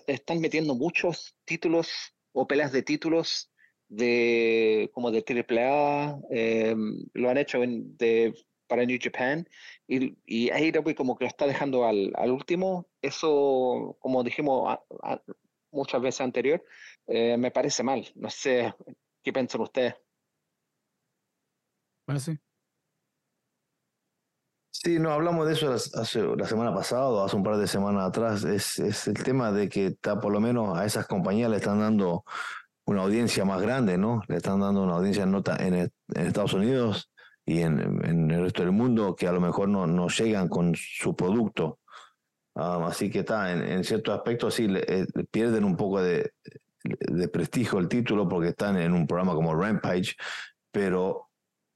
están metiendo muchos títulos o peleas de títulos de como de AAA. Eh, lo han hecho de, para New Japan y, y AEW como que lo está dejando al, al último. Eso, como dijimos muchas veces anterior, eh, me parece mal. No sé ¿Qué piensan ustedes? Bueno, sí. Sí, no, hablamos de eso hace, la semana pasada o hace un par de semanas atrás. Es, es el tema de que está, por lo menos a esas compañías le están dando una audiencia más grande, ¿no? Le están dando una audiencia en, nota en, Estados Unidos y en, en, el resto del mundo que a lo mejor no, no llegan con su producto. Ah, así que está, en, en ciertos aspectos sí eh, pierden un poco de, de prestigio el título porque están en un programa como Rampage, pero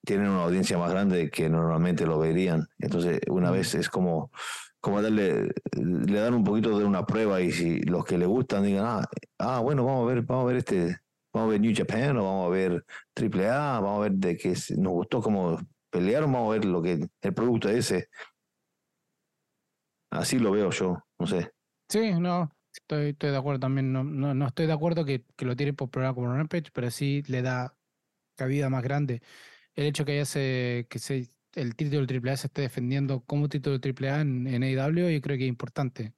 tienen una audiencia más grande que normalmente lo verían. Entonces, una vez es como, como darle, le dan un poquito de una prueba y si los que le gustan digan, ah, ah bueno, vamos a ver, vamos a ver este, vamos a ver New Japan o vamos a ver Triple A, vamos a ver de qué nos gustó cómo pelearon, vamos a ver lo que el producto ese. Así lo veo yo, no sé. Sí, no, Estoy, estoy de acuerdo también. No, no, no estoy de acuerdo que, que lo tiene por programa como Rampage, pero sí le da cabida más grande. El hecho que haya se, que se, el título del AAA se esté defendiendo como título del AAA en, en AEW, yo creo que es importante.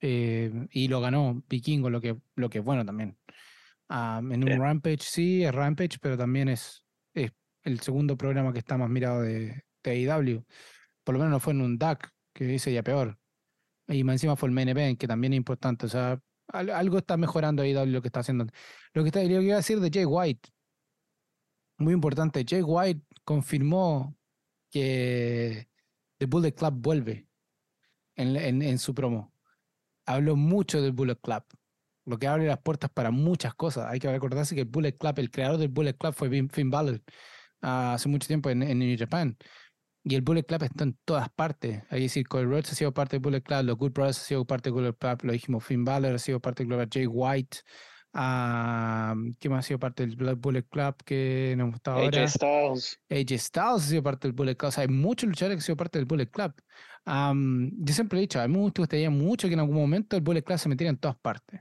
Eh, y lo ganó Vikingo, lo que, lo que es bueno también. Ah, en un Rampage sí, es Rampage, pero también es, es el segundo programa que está más mirado de, de AEW. Por lo menos no fue en un DAC, que dice ya peor. Y encima fue el main event, que también es importante. O sea, algo está mejorando ahí lo que está haciendo. Lo que, lo que iba a decir de Jay White, muy importante. Jay White confirmó que The Bullet Club vuelve en, en, en su promo. Habló mucho del Bullet Club, lo que abre las puertas para muchas cosas. Hay que recordarse que el Bullet Club, el creador del Bullet Club fue Finn Balor ah, hace mucho tiempo en, en New Japan. Y el Bullet Club está en todas partes. Ahí decir, Cody Rhodes ha sido parte del Bullet Club, los Good Brothers ha sido parte del Bullet Club, lo dijimos, Finn Balor ha sido parte del Bullet Club, Jay White, Um, ¿Qué más ha sido parte del Bullet Club que nos gusta ahora? AJ Styles. AJ Styles ha sido parte del Bullet Club. O sea, hay muchos luchadores que han sido parte del Bullet Club. Um, yo siempre he dicho, a mí me gustaría mucho que en algún momento el Bullet Club se metiera en todas partes.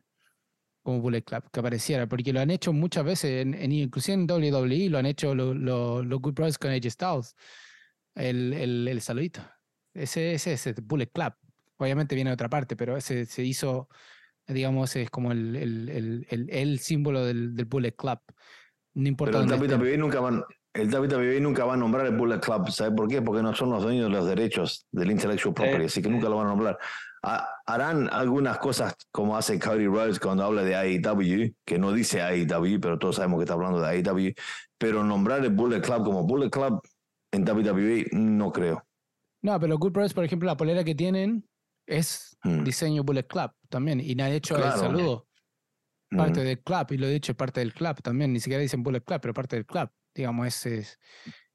Como Bullet Club, que apareciera, porque lo han hecho muchas veces, en, en inclusive en WWE lo han hecho los lo, Good Brothers con AJ Styles. El, el, el saludito. Ese, ese es el Bullet Club. Obviamente viene de otra parte, pero ese se hizo digamos, es como el, el, el, el símbolo del, del, Bullet Club. No importa Pero el WWE nunca van, el WWE nunca va a nombrar el Bullet Club, ¿sabe por qué? Porque no son los dueños de los derechos del intellectual property, así que nunca lo van a nombrar. Harán algunas cosas como hace Cody Rhodes cuando habla de AEW, que no dice AEW, pero todos sabemos que está hablando de AEW, pero nombrar el Bullet Club como Bullet Club en WWE no creo. No, pero Good Brothers, por ejemplo, la polera que tienen es mm. diseño Bullet Club también. Y nadie ha hecho el saludo. Parte mm. del club, y lo he dicho, parte del club también. Ni siquiera dicen Bullet Club, pero parte del club. Digamos, ese es.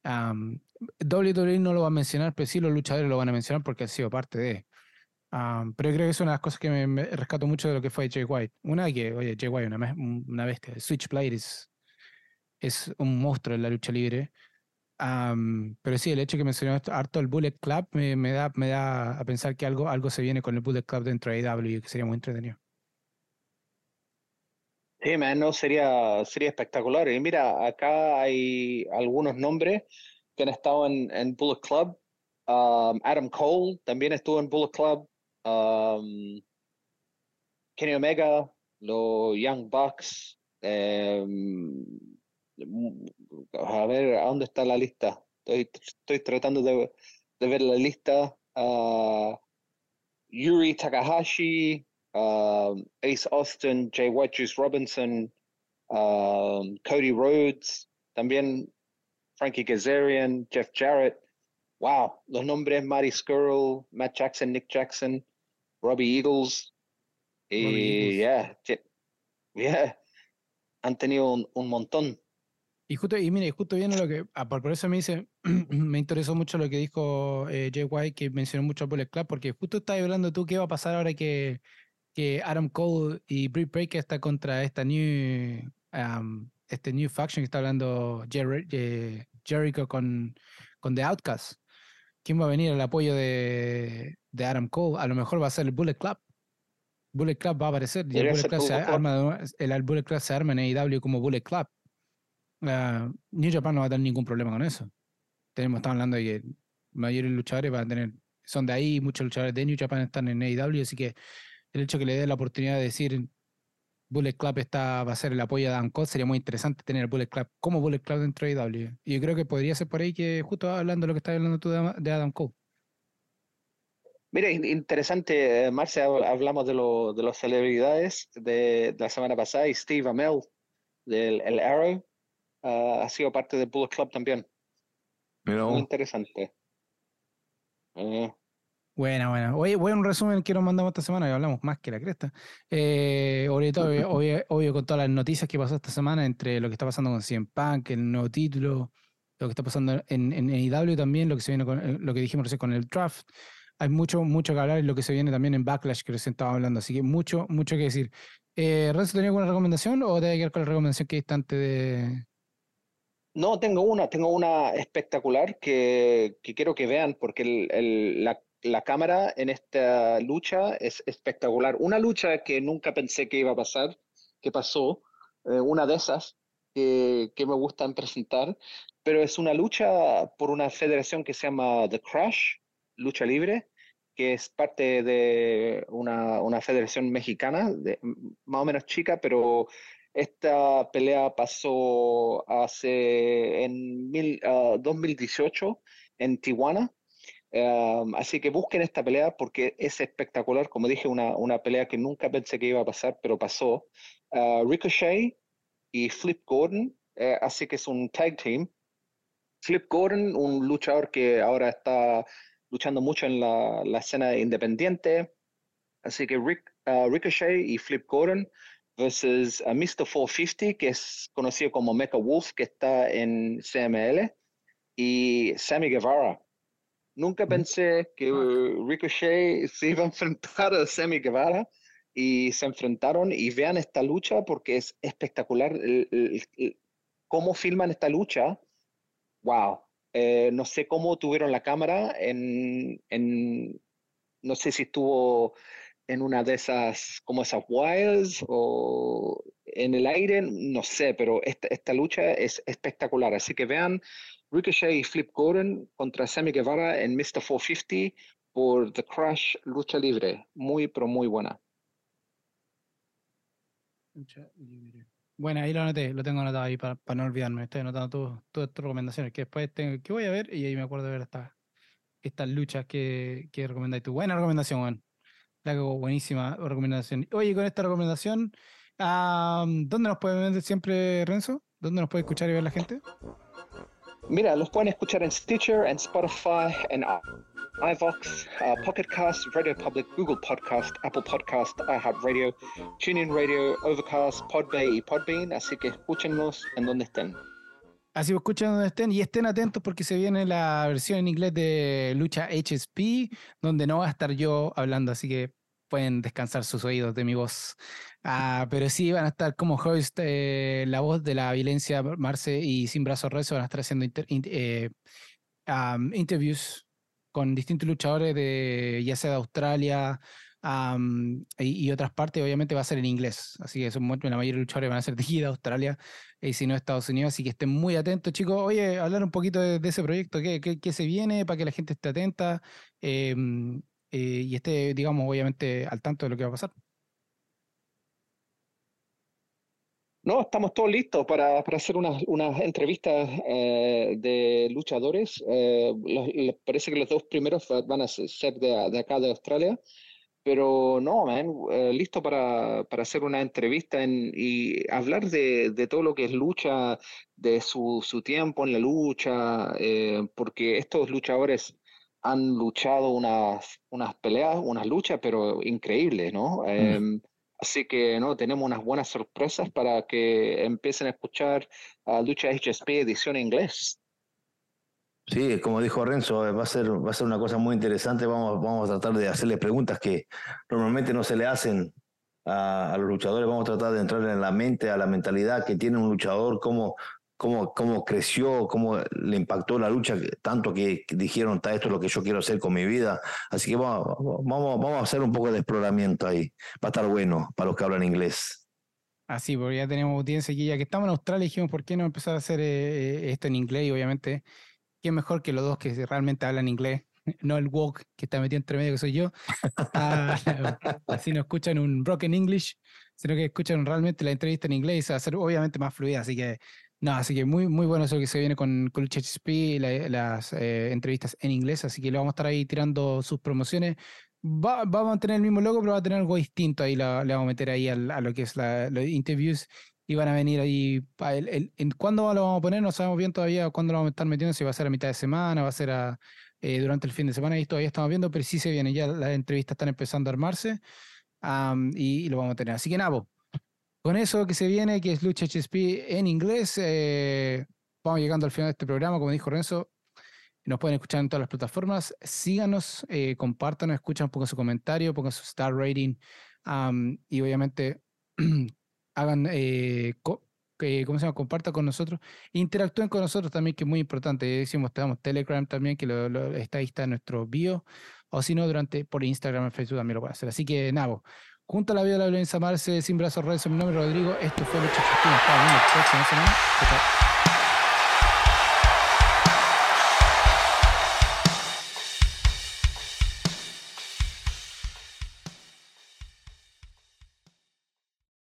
Um, WWE no lo va a mencionar, pero sí los luchadores lo van a mencionar porque ha sido parte de. pero yo creo que es una de las cosas que me, rescato mucho de lo que fue Jay White. Una que, oye, Jay White, una, una bestia. Switchblade es, es un monstruo en la lucha libre pero sí, el hecho que mencionó harto el Bullet Club me, me, da, me da a pensar que algo, algo se viene con el Bullet Club dentro de AEW que sería muy entretenido. Sí, man, no, sería, sería espectacular. Y mira, acá hay algunos nombres que han estado en, en Bullet Club. Adam Cole también estuvo en Bullet Club. Kenny Omega, los Young Bucks. Em, a ver, ¿a dónde está la lista? Estoy, estoy tratando de, de ver la lista. Uh, Yuri Takahashi, uh, Ace Austin, Jay Wedges Robinson, um, Cody Rhodes, también Frankie Kazarian, Jeff Jarrett. Wow, los nombres Marty Skrull, Matt Jackson, Nick Jackson, Robbie Eagles. Y ya, yeah, yeah, han tenido un, un montón. Y justo, y mire, justo viene lo que, ah, por, eso me dice, me interesó mucho lo que dijo eh, Jay White, que mencionó mucho a Bullet Club, porque justo estás hablando tú qué va a pasar ahora que, que Adam Cole y Britt Baker está contra esta new, este new faction que está hablando eh, Jericho con, con The Outcast. ¿Quién va a venir al apoyo de, de Adam Cole? A lo mejor va a ser el Bullet Club. Bullet Club va a aparecer y el Bullet Club, se arma, el Bullet Club se arma en AEW como Bullet Club uh, New Japan no va a tener ningún problema con eso. Tenemos, estamos hablando de que mayores luchadores van a tener, son de ahí, muchos luchadores de New Japan están en AEW, así que el hecho que le dé la oportunidad de decir Bullet Club está, va a ser el apoyo de Adam Cole, sería muy interesante tener Bullet Club como Bullet Club dentro de AEW. Y yo creo que podría ser por ahí que justo hablando de lo que estás hablando tú de, Adam Cole. Mira, interesante, eh, Marcia, hablamos de, lo, de las celebridades de, la semana pasada y Steve Amell del el Arrow ha sido parte del Bullet Club también. Muy interesante. Eh. Buena, buena. Oye, buen resumen que nos mandamos esta semana y hablamos más que la cresta. Eh, ahorita, obvio, obvio, con todas las noticias que pasó esta semana, entre lo que está pasando con CM Punk, el nuevo título, lo que está pasando en, en, IW también, lo que se viene con eh, lo que dijimos recién con el draft. Hay mucho, mucho que hablar y lo que se viene también en Backlash, que recién estaba hablando. Así que mucho, mucho que decir. Eh, ¿Renzo tenía alguna recomendación o debe quedar con la recomendación que diste antes de, no, tengo una, tengo una espectacular que, quiero que vean porque la, cámara en esta lucha es espectacular. Una lucha que nunca pensé que iba a pasar, que pasó, eh, una de esas que, me gustan presentar, pero es una lucha por una federación que se llama The Crash, Lucha Libre, que es parte de una, una federación mexicana, de, más o menos chica, pero esta pelea pasó hace en 2018 ah, en Tijuana. así que busquen esta pelea porque es espectacular. Como dije, una, una pelea que nunca pensé que iba a pasar, pero pasó. Uh, Ricochet y Flip Gordon, eh, así que es un tag team. Flip Gordon, un luchador que ahora está luchando mucho en la, la escena independiente. Así que Rick, ah, Ricochet y Flip Gordon versus a Mr. 450, que es conocido como Mecha Wolf, que está en CML, y Sammy Guevara. Nunca pensé que Ricochet se iba a enfrentar a Sammy Guevara, y se enfrentaron y vean esta lucha porque es espectacular cómo filman esta lucha. Wow. Eh, no sé cómo tuvieron la cámara en, en, no sé si estuvo en una de esas, como esas wires o en el aire, no sé, pero esta, esta lucha es espectacular. Así que vean Ricochet y Flip Gordon contra Sammy Guevara en Mr. 450 por The Crash Lucha Libre. Muy, pero muy buena. Bueno, ahí lo anoté, lo tengo anotado ahí para, no olvidarme. Estoy anotando todas tus recomendaciones que después tengo, que voy a ver y ahí me acuerdo de ver estas estas luchas que, que recomendáis tú. Buena recomendación, Juan. La hago buenísima recomendación. Oye, con esta recomendación, ¿dónde nos pueden ver siempre, Renzo? ¿Dónde nos puede escuchar y ver la gente? Mira, los pueden escuchar en Stitcher, en Spotify, en iVox, uh, Pocket Cast, Radio Public, Google Podcast, Apple Podcast, iHeartRadio, TuneIn Radio, Overcast, Podbay y Podbean. Así que escúchenos en donde estén. Así que escuchen donde estén y estén atentos porque se viene la versión en inglés de Lucha HSP, donde no va a estar yo hablando, así que pueden descansar sus oídos de mi voz. Ah, pero sí van a estar como host eh, la voz de la violencia Marce y Sin Brazos Rezo van a estar haciendo eh, interviews con distintos luchadores de ya sea de Australia y, otras partes, obviamente va a ser en inglés. Así que son, la mayoría de luchadores van a ser de Australia y si no Estados Unidos. Así que estén muy atentos, chicos. Oye, hablar un poquito de, ese proyecto, ¿qué, qué, se viene para que la gente esté atenta em, eh, y esté, digamos, obviamente al tanto de lo que va a pasar? No, estamos todos listos para, para hacer unas, unas entrevistas eh, de luchadores. Eh, parece que los dos primeros van a ser de acá de Australia, pero no, man, eh, listo para, para, hacer una entrevista en, y hablar de, de, todo lo que es lucha, de su, su tiempo en la lucha, porque estos luchadores han luchado unas, unas peleas, unas luchas, pero increíbles, ¿no? Mm. Así que no tenemos unas buenas sorpresas para que empiecen a escuchar a Lucha HSP edición en inglés. Sí, como dijo Renzo, eh, va a ser, va a ser una cosa muy interesante. Vamos, vamos a tratar de hacerle preguntas que normalmente no se le hacen a, a, los luchadores. Vamos a tratar de entrar en la mente, a la mentalidad que tiene un luchador, cómo, cómo, cómo creció, cómo le impactó la lucha, tanto que dijeron, está esto es lo que yo quiero hacer con mi vida. Así que vamos, vamos, vamos a hacer un poco de exploramiento ahí. Va a estar bueno para los que hablan inglés. Así, porque ya tenemos audiencia aquí, ya que estamos en Australia, dijimos, ¿por qué no empezar a hacer eh, eh, esto en inglés? Y obviamente, ¿qué mejor que los dos que realmente hablan inglés? No el walk que está metido entre medio que soy yo. Ah, así no escuchan un broken English, sino que escuchan realmente la entrevista en inglés y se va a hacer obviamente más fluida. Así que no, así que muy, muy bueno eso que se viene con, con HSP, las eh, entrevistas en inglés, así que le vamos a estar ahí tirando sus promociones. Va, vamos a tener el mismo logo, pero va a tener algo distinto ahí, le vamos a meter ahí a lo que es la, los interviews y van a venir ahí. El, en ¿Cuándo lo vamos a poner? No sabemos bien todavía cuándo lo vamos a estar metiendo, si va a ser a mitad de semana, va a ser a, eh, durante el fin de semana, y todavía estamos viendo, pero sí se viene, ya las entrevistas están empezando a armarse y, lo vamos a tener. Así que nada, con eso que se viene, que es Lucha HSP en inglés, eh, vamos llegando al final de este programa. Como dijo Renzo, nos pueden escuchar en todas las plataformas. Síganos, eh, compártanos, escuchen, pongan su comentario, pongan su star rating y obviamente hagan, eh, ¿cómo se llama? Compartan con nosotros. Interactúen con nosotros también, que es muy importante. Decimos, tenemos Telegram también, que está ahí está en nuestro bio. O si no, durante por Instagram y Facebook también lo pueden hacer. Así que nada, Junto a la vida de la violencia Marce, sin brazos redes, mi nombre es Rodrigo. Esto fue Lucha Justicia. Hasta la próxima semana.